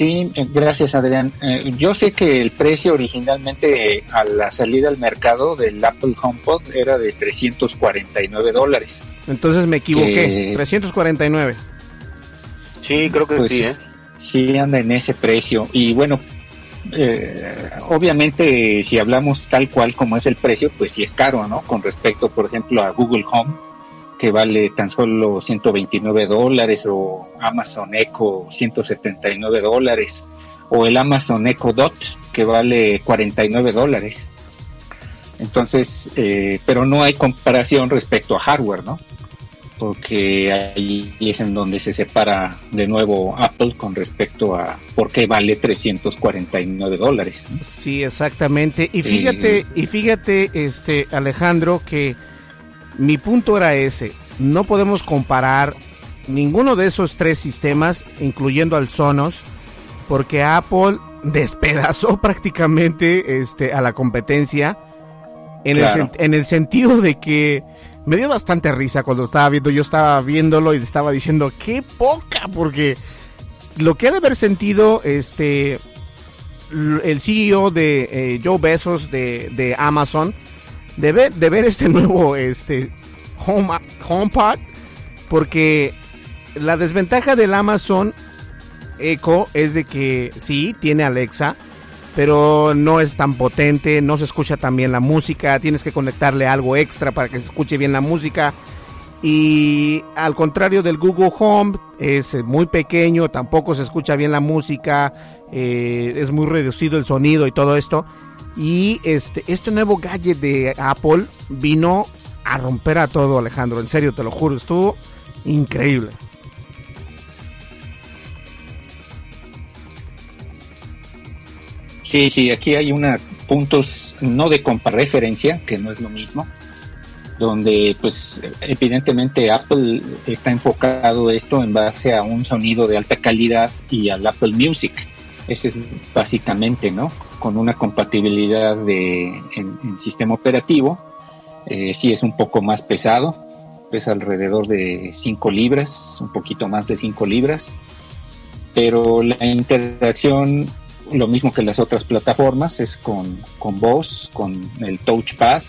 Sí, eh, gracias Adrián. Eh, yo sé que el precio originalmente a la salida al mercado del Apple HomePod era de 349 dólares. Entonces me equivoqué, 349. Sí, creo que pues, sí, ¿eh? Sí, anda en ese precio. Y bueno, eh, obviamente si hablamos tal cual como es el precio, pues sí es caro, ¿no? Con respecto, por ejemplo, a Google Home que vale tan solo 129 dólares, o Amazon Echo 179 dólares, o el Amazon Echo Dot, que vale 49 dólares. Entonces, eh, pero no hay comparación respecto a hardware, ¿no? Porque ahí es en donde se separa de nuevo Apple con respecto a por qué vale 349 dólares. Sí, exactamente. Y fíjate, y fíjate, este Alejandro, que mi punto era ese. No podemos comparar ninguno de esos tres sistemas, incluyendo al Sonos, porque Apple despedazó prácticamente este, a la competencia en, el, en el sentido de que me dio bastante risa cuando estaba viendo, yo estaba viéndolo y estaba diciendo, qué poca, porque lo que ha de haber sentido este el CEO de eh, Joe Bezos de, de Amazon, de ver, de ver este nuevo este, home, HomePod, porque la desventaja del Amazon Echo es de que sí, tiene Alexa, pero no es tan potente, no se escucha tan bien la música, tienes que conectarle algo extra para que se escuche bien la música. Y al contrario del Google Home, es muy pequeño, tampoco se escucha bien la música, eh, es muy reducido el sonido y todo esto. Y este, este nuevo gadget de Apple vino a romper a todo, Alejandro. En serio, te lo juro, estuvo increíble. Sí, sí, aquí hay una puntos no de referencia, que no es lo mismo, donde pues evidentemente Apple está enfocado esto en base a un sonido de alta calidad y al Apple Music. Ese es básicamente, ¿no? Con una compatibilidad de, en, sistema operativo. Eh, sí es un poco más pesado, pesa alrededor de 5 libras, un poquito más de 5 libras. Pero la interacción, lo mismo que las otras plataformas, es con, con voz, con el touchpad,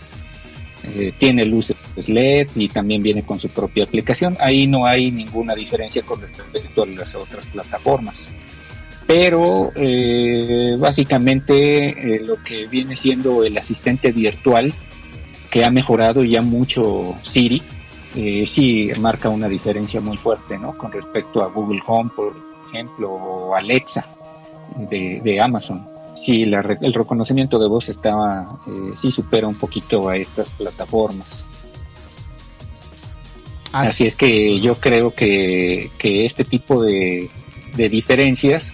eh, tiene luces LED y también viene con su propia aplicación. Ahí no hay ninguna diferencia con respecto a las otras plataformas pero eh, básicamente eh, lo que viene siendo el asistente virtual que ha mejorado ya mucho Siri, eh, sí marca una diferencia muy fuerte, ¿no? Con respecto a Google Home, por ejemplo, o Alexa de, Amazon. Sí, el reconocimiento de voz estaba, sí supera un poquito a estas plataformas. Así, es que yo creo que, este tipo de, de diferencias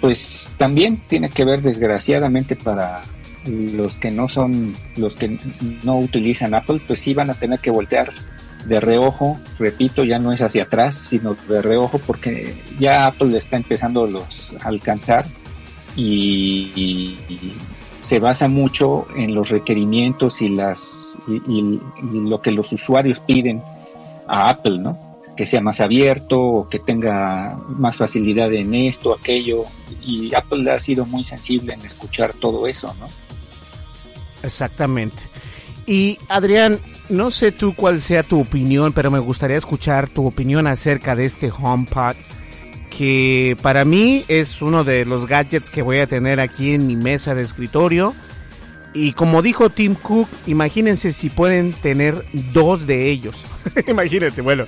pues también tiene que ver desgraciadamente para los que no son, los que no utilizan Apple, pues sí van a tener que voltear de reojo, repito, ya no es hacia atrás, sino de reojo porque ya Apple está empezando los a alcanzar y, se basa mucho en los requerimientos y las y lo que los usuarios piden a Apple, ¿no? Que sea más abierto o que tenga más facilidad en esto, aquello. Y Apple ha sido muy sensible en escuchar todo eso, ¿no? Exactamente. Y Adrián, no sé tú cuál sea tu opinión, pero me gustaría escuchar tu opinión acerca de este HomePod, que para mí es uno de los gadgets que voy a tener aquí en mi mesa de escritorio. Y como dijo Tim Cook, imagínense si pueden tener dos de ellos. Imagínate, bueno,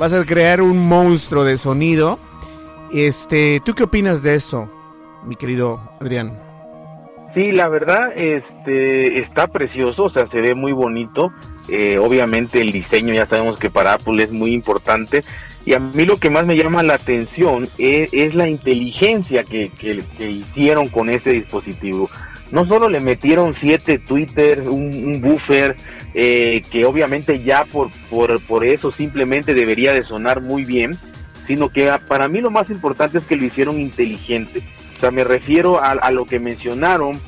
vas a crear un monstruo de sonido. Este, ¿tú qué opinas de eso, mi querido Adrián? Sí, la verdad, este, está precioso, o sea, se ve muy bonito. Eh, obviamente el diseño ya sabemos que para Apple es muy importante. Y a mí lo que más me llama la atención es, la inteligencia que, que, hicieron con ese dispositivo. No solo le metieron siete Twitter, un buffer, eh, que obviamente ya por, por, por eso simplemente debería de sonar muy bien, sino que para mí lo más importante es que lo hicieron inteligente. O sea, me refiero a, lo que mencionaron,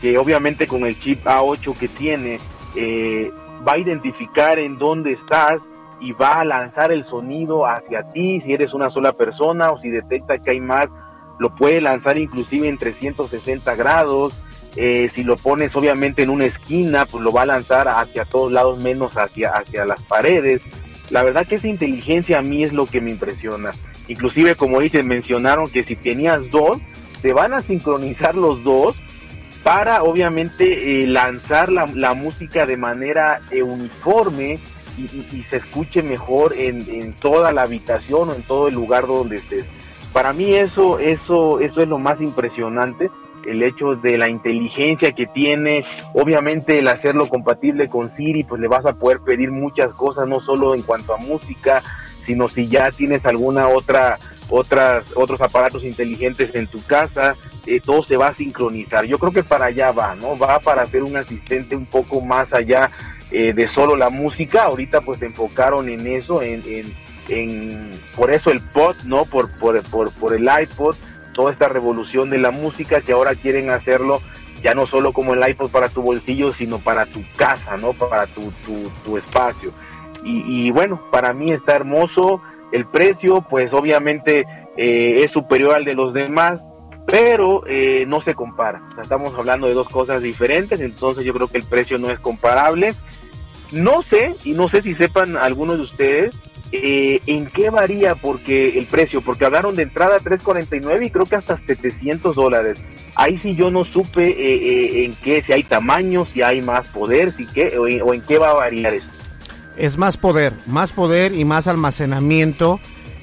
que obviamente con el chip A8 que tiene, eh, va a identificar en dónde estás y va a lanzar el sonido hacia ti, si eres una sola persona o si detecta que hay más lo puede lanzar inclusive en 360 grados. Eh, si lo pones obviamente en una esquina, pues lo va a lanzar hacia todos lados menos hacia, hacia las paredes. La verdad que esa inteligencia a mí es lo que me impresiona. Inclusive como dicen, mencionaron que si tenías dos, se van a sincronizar los dos para obviamente eh, lanzar la, la, música de manera eh, uniforme y, y, se escuche mejor en, en, toda la habitación o en todo el lugar donde estés. Para mí eso, eso, eso es lo más impresionante, el hecho de la inteligencia que tiene, obviamente el hacerlo compatible con Siri, pues le vas a poder pedir muchas cosas, no solo en cuanto a música, sino si ya tienes alguna otra otras otros aparatos inteligentes en tu casa, eh, todo se va a sincronizar. Yo creo que para allá va, ¿no? Va para ser un asistente un poco más allá eh, de solo la música. Ahorita pues se enfocaron en eso, en, en, en por eso el pod, ¿no? Por, por, por, por el iPod, toda esta revolución de la música que ahora quieren hacerlo ya no solo como el iPod para tu bolsillo, sino para tu casa, ¿no? Para tu, tu, tu espacio. Y, bueno, para mí está hermoso. El precio, pues obviamente eh, es superior al de los demás, pero eh, no se compara. Estamos hablando de dos cosas diferentes, entonces yo creo que el precio no es comparable. No sé, y no sé si sepan algunos de ustedes, eh, en qué varía porque el precio, porque hablaron de entrada 349 y creo que hasta 700 dólares. Ahí sí yo no supe eh, en qué, si hay tamaño, si hay más poder, si qué, o, en, qué va a variar eso. Es más poder, más poder y más almacenamiento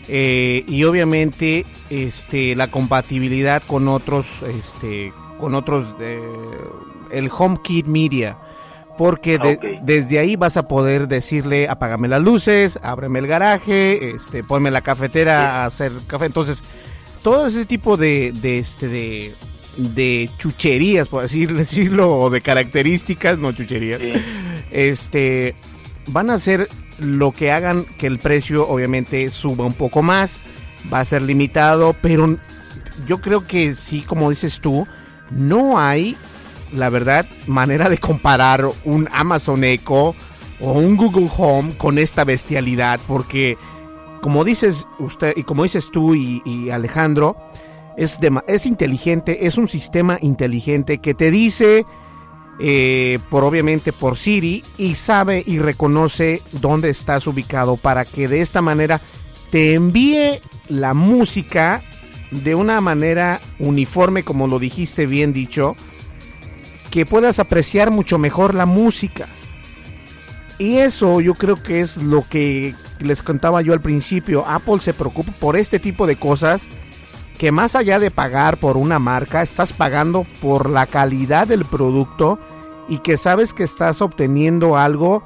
eh, y obviamente este la compatibilidad con otros este con otros eh, el HomeKit Media porque de, okay. desde ahí vas a poder decirle apágame las luces, ábreme el garaje, este ponme la cafetera sí. a hacer café, entonces todo ese tipo de, de este de de chucherías, por así decirlo, o de características, no chucherías. Sí. Este van a hacer lo que hagan que el precio obviamente suba un poco más, va a ser limitado, pero yo creo que sí, como dices tú, no hay, la verdad, manera de comparar un Amazon Echo o un Google Home con esta bestialidad, porque como dices usted y como dices tú y, Alejandro, es, de, es inteligente, es un sistema inteligente que te dice eh, por obviamente por Siri y sabe y reconoce dónde estás ubicado para que de esta manera te envíe la música de una manera uniforme como lo dijiste bien dicho que puedas apreciar mucho mejor la música. Y eso yo creo que es lo que les contaba yo al principio. Apple se preocupa por este tipo de cosas que más allá de pagar por una marca, estás pagando por la calidad del producto y que sabes que estás obteniendo algo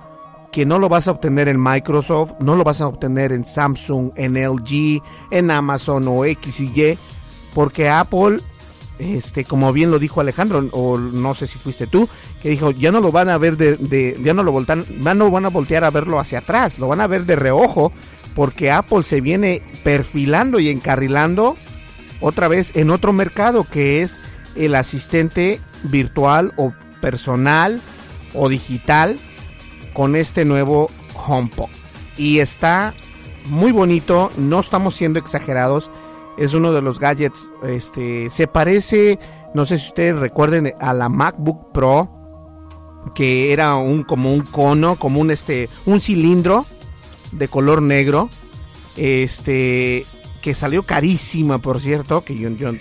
que no lo vas a obtener en Microsoft, no lo vas a obtener en Samsung, en LG, en Amazon o X y Y, porque Apple, este, como bien lo dijo Alejandro, o no sé si fuiste tú, que dijo, ya no lo van a ver de, ya no lo voltan, no van a voltear a verlo hacia atrás, lo van a ver de reojo, porque Apple se viene perfilando y encarrilando otra vez en otro mercado que es el asistente virtual o personal o digital con este nuevo HomePod. Y está muy bonito, no estamos siendo exagerados. Es uno de los gadgets, este, se parece, no sé si ustedes recuerden a la MacBook Pro, que era un como un cono, como un este, un cilindro de color negro, este, que salió carísima, por cierto, que yo, yo,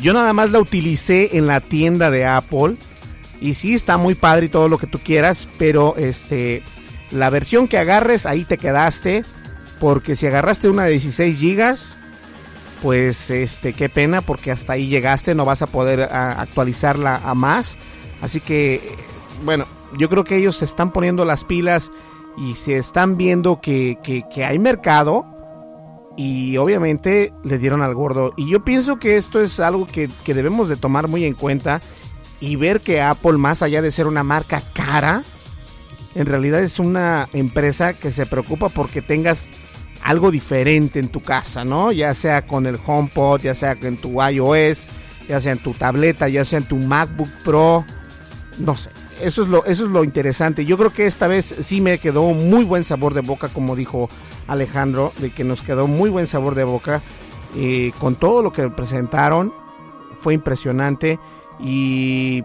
yo nada más la utilicé en la tienda de Apple. Y sí, está muy padre y todo lo que tú quieras, pero este, la versión que agarres, ahí te quedaste. Porque si agarraste una de 16 gigas, pues este, qué pena, porque hasta ahí llegaste, no vas a poder actualizarla a más. Así que, bueno, yo creo que ellos se están poniendo las pilas y se están viendo que, que, que hay mercado y obviamente le dieron al gordo. Y yo pienso que esto es algo que, que, debemos de tomar muy en cuenta y ver que Apple, más allá de ser una marca cara, en realidad es una empresa que se preocupa porque tengas algo diferente en tu casa, ¿no? Ya sea con el HomePod, ya sea en tu iOS, ya sea en tu tableta, ya sea en tu MacBook Pro, no sé. Eso es lo, eso es lo interesante. Yo creo que esta vez sí me quedó muy buen sabor de boca, como dijo Alejandro, de que nos quedó muy buen sabor de boca. eh, con todo lo que presentaron. Fue impresionante y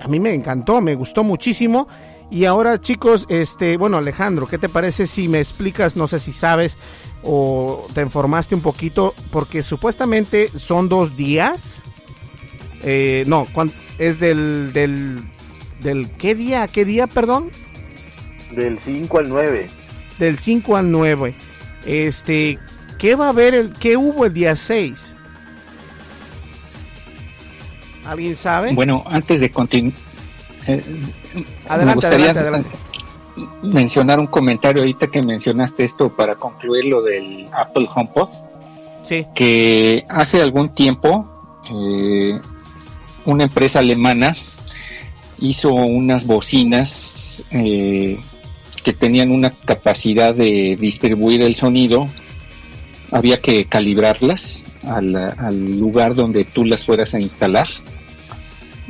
a mí me encantó, me gustó muchísimo. Y ahora chicos, este, bueno Alejandro, ¿qué te parece si me explicas, no sé si sabes o te informaste un poquito, porque supuestamente son dos días? Eh, no, es del, del, del, ¿qué día? ¿Qué día, perdón? Del 5 al 9. Del 5 al 9. Este, ¿qué va a haber, el, qué hubo el día 6? ¿Alguien sabe? Bueno, antes de continuar, eh, adelante, me gustaría adelante, mencionar un comentario ahorita que mencionaste esto para concluir lo del Apple HomePod. Sí. Que hace algún tiempo eh, una empresa alemana hizo unas bocinas eh, que tenían una capacidad de distribuir el sonido. Había que calibrarlas al, lugar donde tú las fueras a instalar.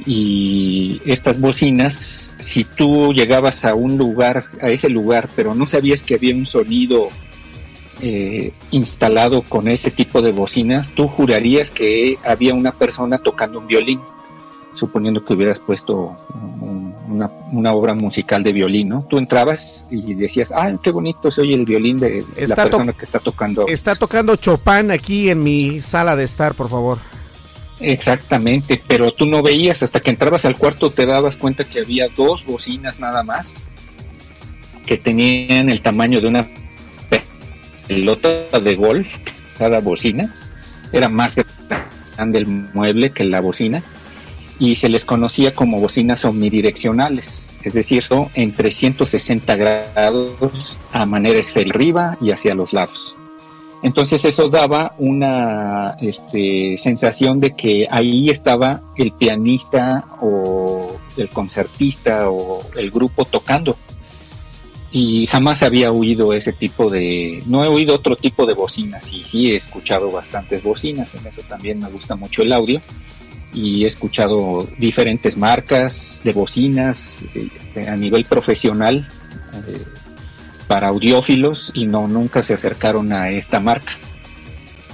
Y estas bocinas, si tú llegabas a un lugar, a ese lugar, pero no sabías que había un sonido eh, instalado con ese tipo de bocinas, tú jurarías que había una persona tocando un violín suponiendo que hubieras puesto una, obra musical de violín, ¿no? Tú entrabas y decías, ah, qué bonito se oye el violín de la persona que está tocando. Está tocando Chopin aquí en mi sala de estar, por favor. Exactamente, pero tú no veías hasta que entrabas al cuarto te dabas cuenta que había dos bocinas nada más que tenían el tamaño de una pelota de golf cada bocina era más grande el mueble que la bocina y se les conocía como bocinas omnidireccionales, es decir, en 360 grados a manera esférica arriba y hacia los lados. Entonces eso daba una este, sensación de que ahí estaba el pianista o el concertista o el grupo tocando. Y jamás había oído ese tipo de... No he oído otro tipo de bocinas y sí he escuchado bastantes bocinas, en eso también me gusta mucho el audio y he escuchado diferentes marcas de bocinas eh, a nivel profesional eh, para audiófilos y no nunca se acercaron a esta marca.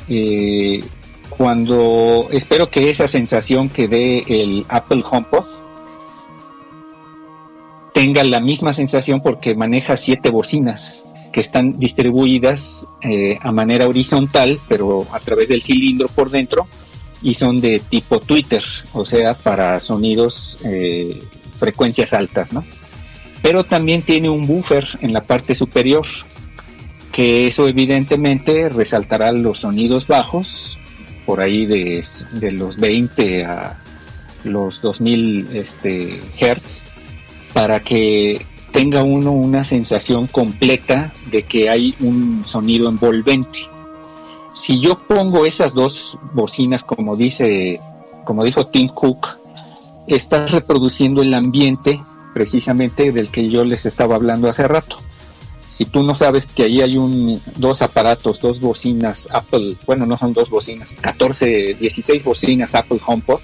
Eh, cuando espero que esa sensación que dé el Apple HomePod tenga la misma sensación porque maneja siete bocinas que están distribuidas a manera horizontal, pero a través del cilindro por dentro, y son de tipo Twitter, o sea, para sonidos eh, frecuencias altas, ¿no? Pero también tiene un buffer en la parte superior, que eso evidentemente resaltará los sonidos bajos, por ahí de, los 20 a los 2000 este, Hertz, para que tenga uno una sensación completa de que hay un sonido envolvente. Si yo pongo esas dos bocinas, como dice, como dijo Tim Cook, estás reproduciendo el ambiente precisamente del que yo les estaba hablando hace rato. Si tú no sabes que ahí hay un, dos aparatos, dos bocinas Apple, bueno, no son dos bocinas, 14, 16 bocinas Apple HomePod,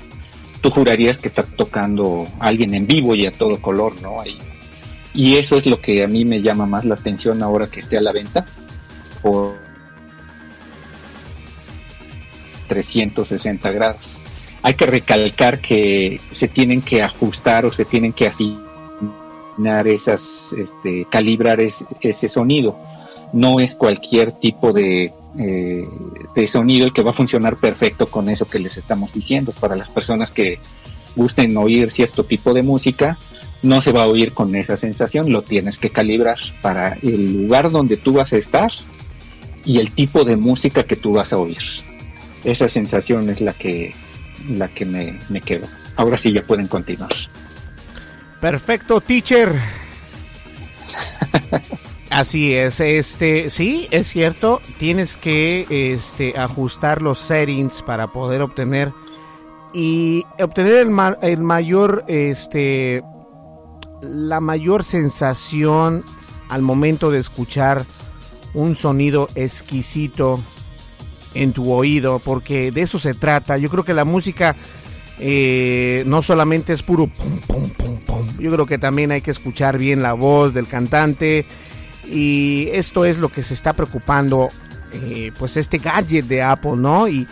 tú jurarías que está tocando alguien en vivo y a todo color, ¿no? y eso es lo que a mí me llama más la atención ahora que esté a la venta, por 360 grados. Hay que recalcar que se tienen que ajustar o se tienen que afinar esas, este, calibrar ese sonido. No es cualquier tipo de, eh, de sonido que va a funcionar perfecto con eso que les estamos diciendo. Para las personas que gusten oír cierto tipo de música, no se va a oír con esa sensación, lo tienes que calibrar para el lugar donde tú vas a estar y el tipo de música que tú vas a oír esa sensación es la que, la que me, me quedo. Ahora sí ya pueden continuar. Perfecto, teacher. Así es, este, sí, es cierto, tienes que este, ajustar los settings para poder obtener y obtener el, el mayor, este, la mayor sensación al momento de escuchar un sonido exquisito en tu oído, porque de eso se trata. Yo creo que la música eh, no solamente es puro pum, pum, pum, pum. Yo creo que también hay que escuchar bien la voz del cantante. Y esto es lo que se está preocupando eh, pues este gadget de Apple, ¿no? Y,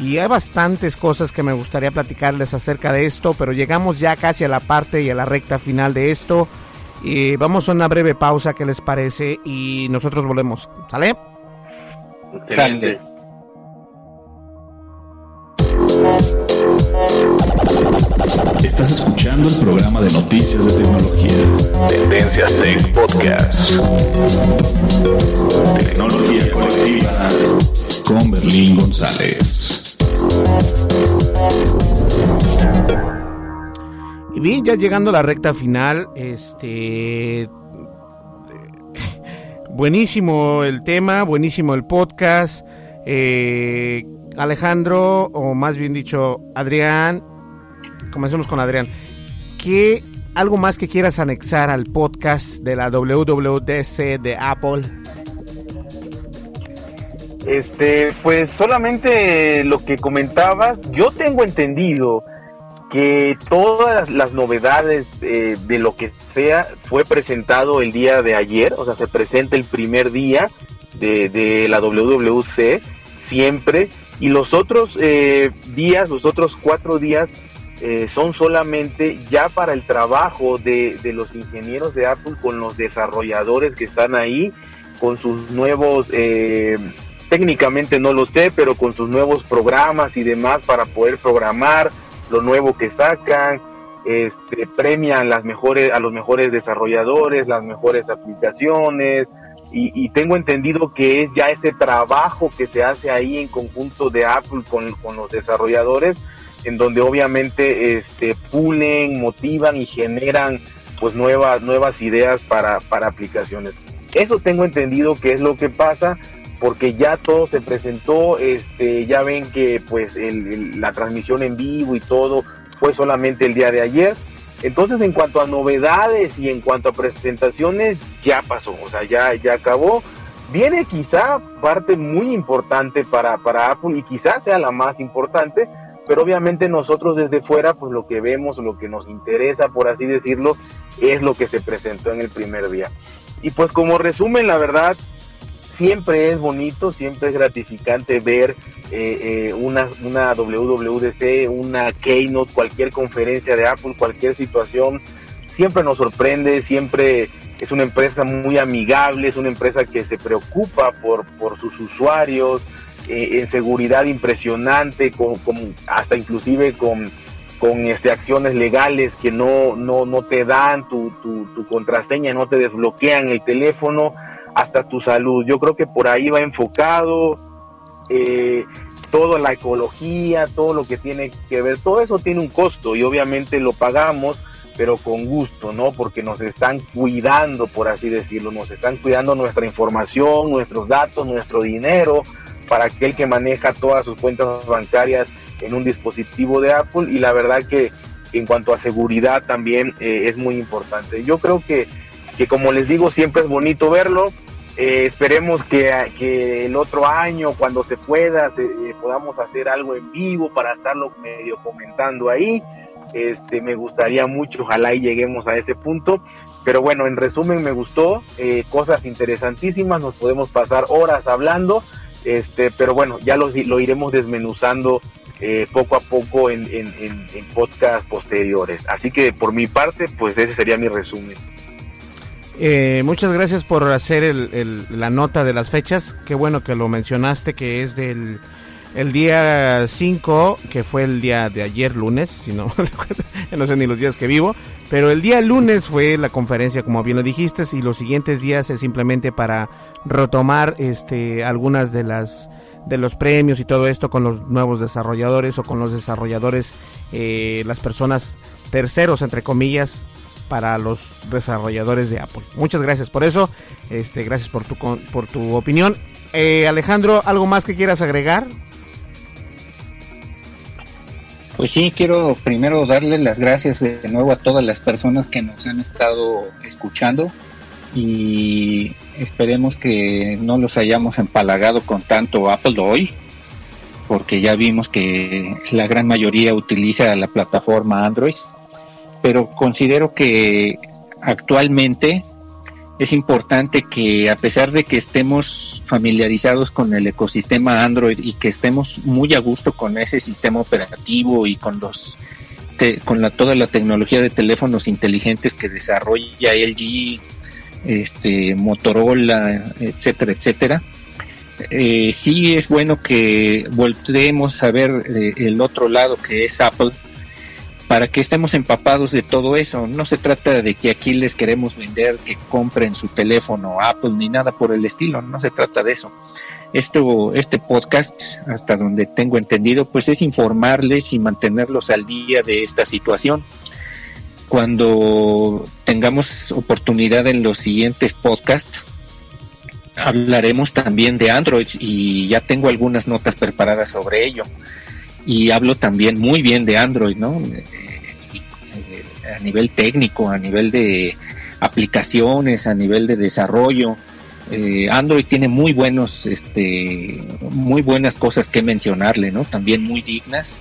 hay bastantes cosas que me gustaría platicarles acerca de esto, pero llegamos ya casi a la parte y a la recta final de esto. Y vamos a una breve pausa, ¿qué les parece? Y nosotros volvemos. ¿Sale? Sale. Estás escuchando el programa de noticias de tecnología. Tendencias Tech Podcast. Tecnología colectiva con Berlín González. Y bien, ya llegando a la recta final, este buenísimo el tema, buenísimo el podcast. Eh, Alejandro, o más bien dicho, Adrián, comencemos con Adrián. ¿Qué algo más que quieras anexar al podcast de la WWDC de Apple? Este, pues solamente lo que comentabas, yo tengo entendido que todas las novedades eh, de lo que sea fue presentado el día de ayer, o sea, se presenta el primer día de, la WWC siempre, y los otros eh, días, los otros cuatro días, eh, son solamente ya para el trabajo de, de, los ingenieros de Apple con los desarrolladores que están ahí, con sus nuevos, eh, técnicamente no lo sé, pero con sus nuevos programas y demás para poder programar lo nuevo que sacan, este, premian las mejores, a los mejores desarrolladores, las mejores aplicaciones, y, y, tengo entendido que es ya ese trabajo que se hace ahí en conjunto de Apple con, con los desarrolladores, en donde obviamente este, pulen, motivan y generan pues nuevas, nuevas ideas para, para aplicaciones. Eso tengo entendido que es lo que pasa, porque ya todo se presentó, este, ya ven que pues el, el, la transmisión en vivo y todo fue solamente el día de ayer. Entonces, en cuanto a novedades y en cuanto a presentaciones, ya pasó, o sea, ya, ya acabó. Viene quizá parte muy importante para, para Apple y quizás sea la más importante, pero obviamente nosotros desde fuera, pues lo que vemos, lo que nos interesa, por así decirlo, es lo que se presentó en el primer día. Y pues como resumen, la verdad, siempre es bonito, siempre es gratificante ver eh, eh, una, una WWDC, una Keynote, cualquier conferencia de Apple, cualquier situación, siempre nos sorprende, siempre es una empresa muy amigable, es una empresa que se preocupa por, por sus usuarios, eh, en seguridad impresionante, con, con, hasta inclusive con, con este, acciones legales que no, no, no te dan tu, tu, tu contraseña, no te desbloquean el teléfono hasta tu salud. Yo creo que por ahí va enfocado eh, toda la ecología, todo lo que tiene que ver, todo eso tiene un costo y obviamente lo pagamos, pero con gusto, ¿no? Porque nos están cuidando, por así decirlo, nos están cuidando nuestra información, nuestros datos, nuestro dinero, para aquel que maneja todas sus cuentas bancarias en un dispositivo de Apple y la verdad que en cuanto a seguridad también eh, es muy importante. Yo creo que, que como les digo, siempre es bonito verlo, eh, esperemos que, que, el otro año, cuando se pueda, se, eh, podamos hacer algo en vivo para estarlo medio comentando ahí. Este, me gustaría mucho, ojalá y lleguemos a ese punto. Pero bueno, en resumen, me gustó, eh, cosas interesantísimas, nos podemos pasar horas hablando, este, pero bueno, ya lo, lo iremos desmenuzando eh, poco a poco en, en, en, en podcast posteriores. Así que por mi parte, pues ese sería mi resumen. Eh, muchas gracias por hacer el, el, la nota de las fechas. Qué bueno que lo mencionaste, que es del el día 5, que fue el día de ayer lunes, si no no sé ni los días que vivo, pero el día lunes fue la conferencia, como bien lo dijiste, y los siguientes días es simplemente para retomar este algunas de las de los premios y todo esto con los nuevos desarrolladores o con los desarrolladores, eh, las personas terceros, entre comillas, para los desarrolladores de Apple. Muchas gracias por eso. Este, gracias por tu por tu opinión. Eh, Alejandro, ¿algo más que quieras agregar? Pues sí, quiero primero darle las gracias de nuevo a todas las personas que nos han estado escuchando y esperemos que no los hayamos empalagado con tanto Apple hoy, porque ya vimos que la gran mayoría utiliza la plataforma Android pero considero que actualmente es importante que a pesar de que estemos familiarizados con el ecosistema Android y que estemos muy a gusto con ese sistema operativo y con los con la, toda la tecnología de teléfonos inteligentes que desarrolla LG, este, Motorola, etcétera, etcétera. Eh, sí es bueno que volteemos a ver eh, el otro lado que es Apple para que estemos empapados de todo eso. No se trata de que aquí les queremos vender que compren su teléfono Apple ni nada por el estilo, no se trata de eso. Esto, este podcast, hasta donde tengo entendido, pues es informarles y mantenerlos al día de esta situación. Cuando tengamos oportunidad en los siguientes podcasts, hablaremos también de Android y ya tengo algunas notas preparadas sobre ello y hablo también muy bien de Android, ¿no? Eh, eh, a nivel técnico, a nivel de aplicaciones, a nivel de desarrollo. Eh, Android tiene muy buenos, este, muy buenas cosas que mencionarle, ¿no? También muy dignas.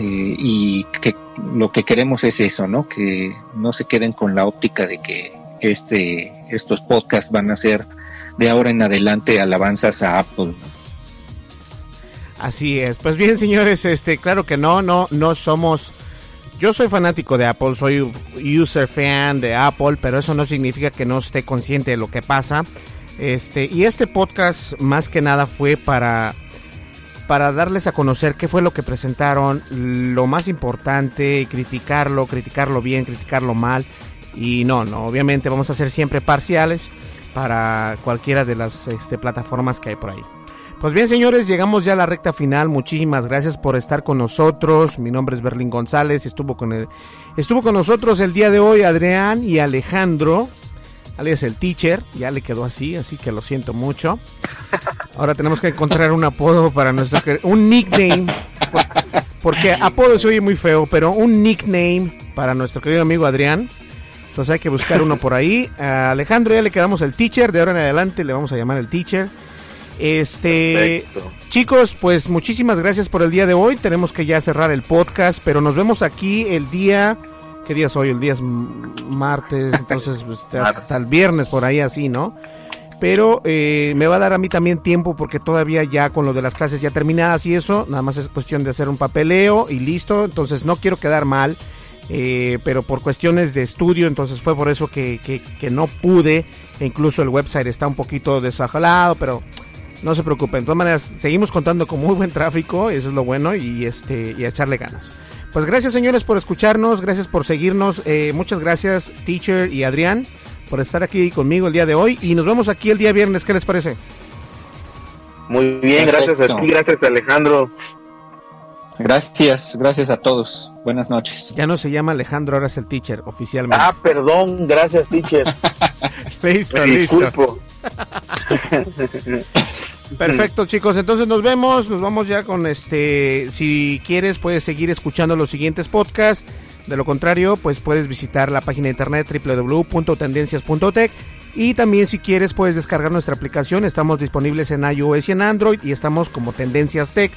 y que lo que queremos es eso, ¿no? Que no se queden con la óptica de que este, estos podcasts van a ser de ahora en adelante alabanzas a Apple. ¿no? Así es. Pues bien, señores, este, claro que no, no, no somos. Yo soy fanático de Apple, soy user fan de Apple, pero eso no significa que no esté consciente de lo que pasa. Este, y este podcast más que nada fue para para darles a conocer qué fue lo que presentaron, lo más importante, criticarlo, criticarlo bien, criticarlo mal. Y no, no, obviamente vamos a ser siempre parciales para cualquiera de las este, plataformas que hay por ahí. Pues bien, señores, llegamos ya a la recta final. Muchísimas gracias por estar con nosotros. Mi nombre es Berlín González. Estuvo con el, estuvo con nosotros el día de hoy Adrián y Alejandro, alias el teacher. Ya le quedó así, así que lo siento mucho. Ahora tenemos que encontrar un apodo para nuestro un nickname, porque apodo se oye muy feo, pero un nickname para nuestro querido amigo Adrián. Entonces hay que buscar uno por ahí. A Alejandro ya le quedamos el teacher. De ahora en adelante le vamos a llamar el teacher. Este, chicos, pues muchísimas gracias por el día de hoy. Tenemos que ya cerrar el podcast, pero nos vemos aquí el día. ¿Qué día es hoy? El día es martes, entonces pues, hasta el viernes por ahí así, ¿no? Pero eh, me va a dar a mí también tiempo porque todavía ya con lo de las clases ya terminadas y eso, nada más es cuestión de hacer un papeleo y listo. Entonces no quiero quedar mal, eh, pero por cuestiones de estudio, entonces fue por eso que, que, que no pude. E incluso el website está un poquito desajalado, pero no se preocupen. De todas maneras, seguimos contando con muy buen tráfico, eso es lo bueno, y este, y a echarle ganas. Pues gracias señores por escucharnos, gracias por seguirnos, eh, muchas gracias teacher y Adrián por estar aquí conmigo el día de hoy y nos vemos aquí el día viernes, ¿qué les parece? Muy bien, gracias a ti, gracias Alejandro. Gracias, gracias a todos. Buenas noches. Ya no se llama Alejandro, ahora es el teacher oficialmente. Ah, perdón, gracias teacher. listo, listo. Perfecto, chicos. Entonces nos vemos. Nos vamos ya con este. Si quieres, puedes seguir escuchando los siguientes podcasts. De lo contrario, pues puedes visitar la página de internet www.tendencias.tech. Y también, si quieres, puedes descargar nuestra aplicación. Estamos disponibles en iOS y en Android. Y estamos como Tendencias Tech.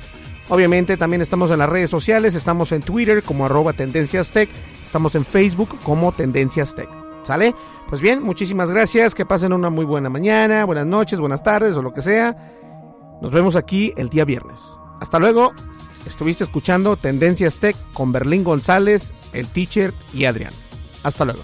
Obviamente también estamos en las redes sociales, estamos en Twitter como arroba Tendencias Tech, estamos en Facebook como Tendencias Tech. ¿Sale? Pues bien, muchísimas gracias, que pasen una muy buena mañana, buenas noches, buenas tardes o lo que sea. Nos vemos aquí el día viernes. Hasta luego. Estuviste escuchando Tendencias Tech con Berlín González, el teacher y Adrián. Hasta luego.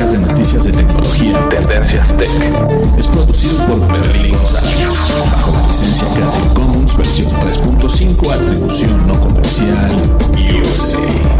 Podcast de noticias de tecnología Tendencias Tech. Es producido por Berlín González, bajo la licencia Creative Commons versión 3.5, atribución no comercial USA.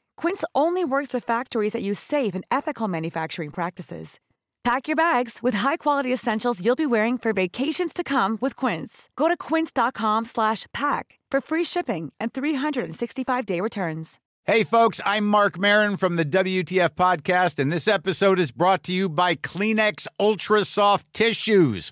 Quince only works with factories that use safe and ethical manufacturing practices. Pack your bags with high-quality essentials you'll be wearing for vacations to come with Quince. Go to quince.com/pack for free shipping and 365-day returns. Hey folks, I'm Mark Marin from the WTF podcast and this episode is brought to you by Kleenex Ultra Soft Tissues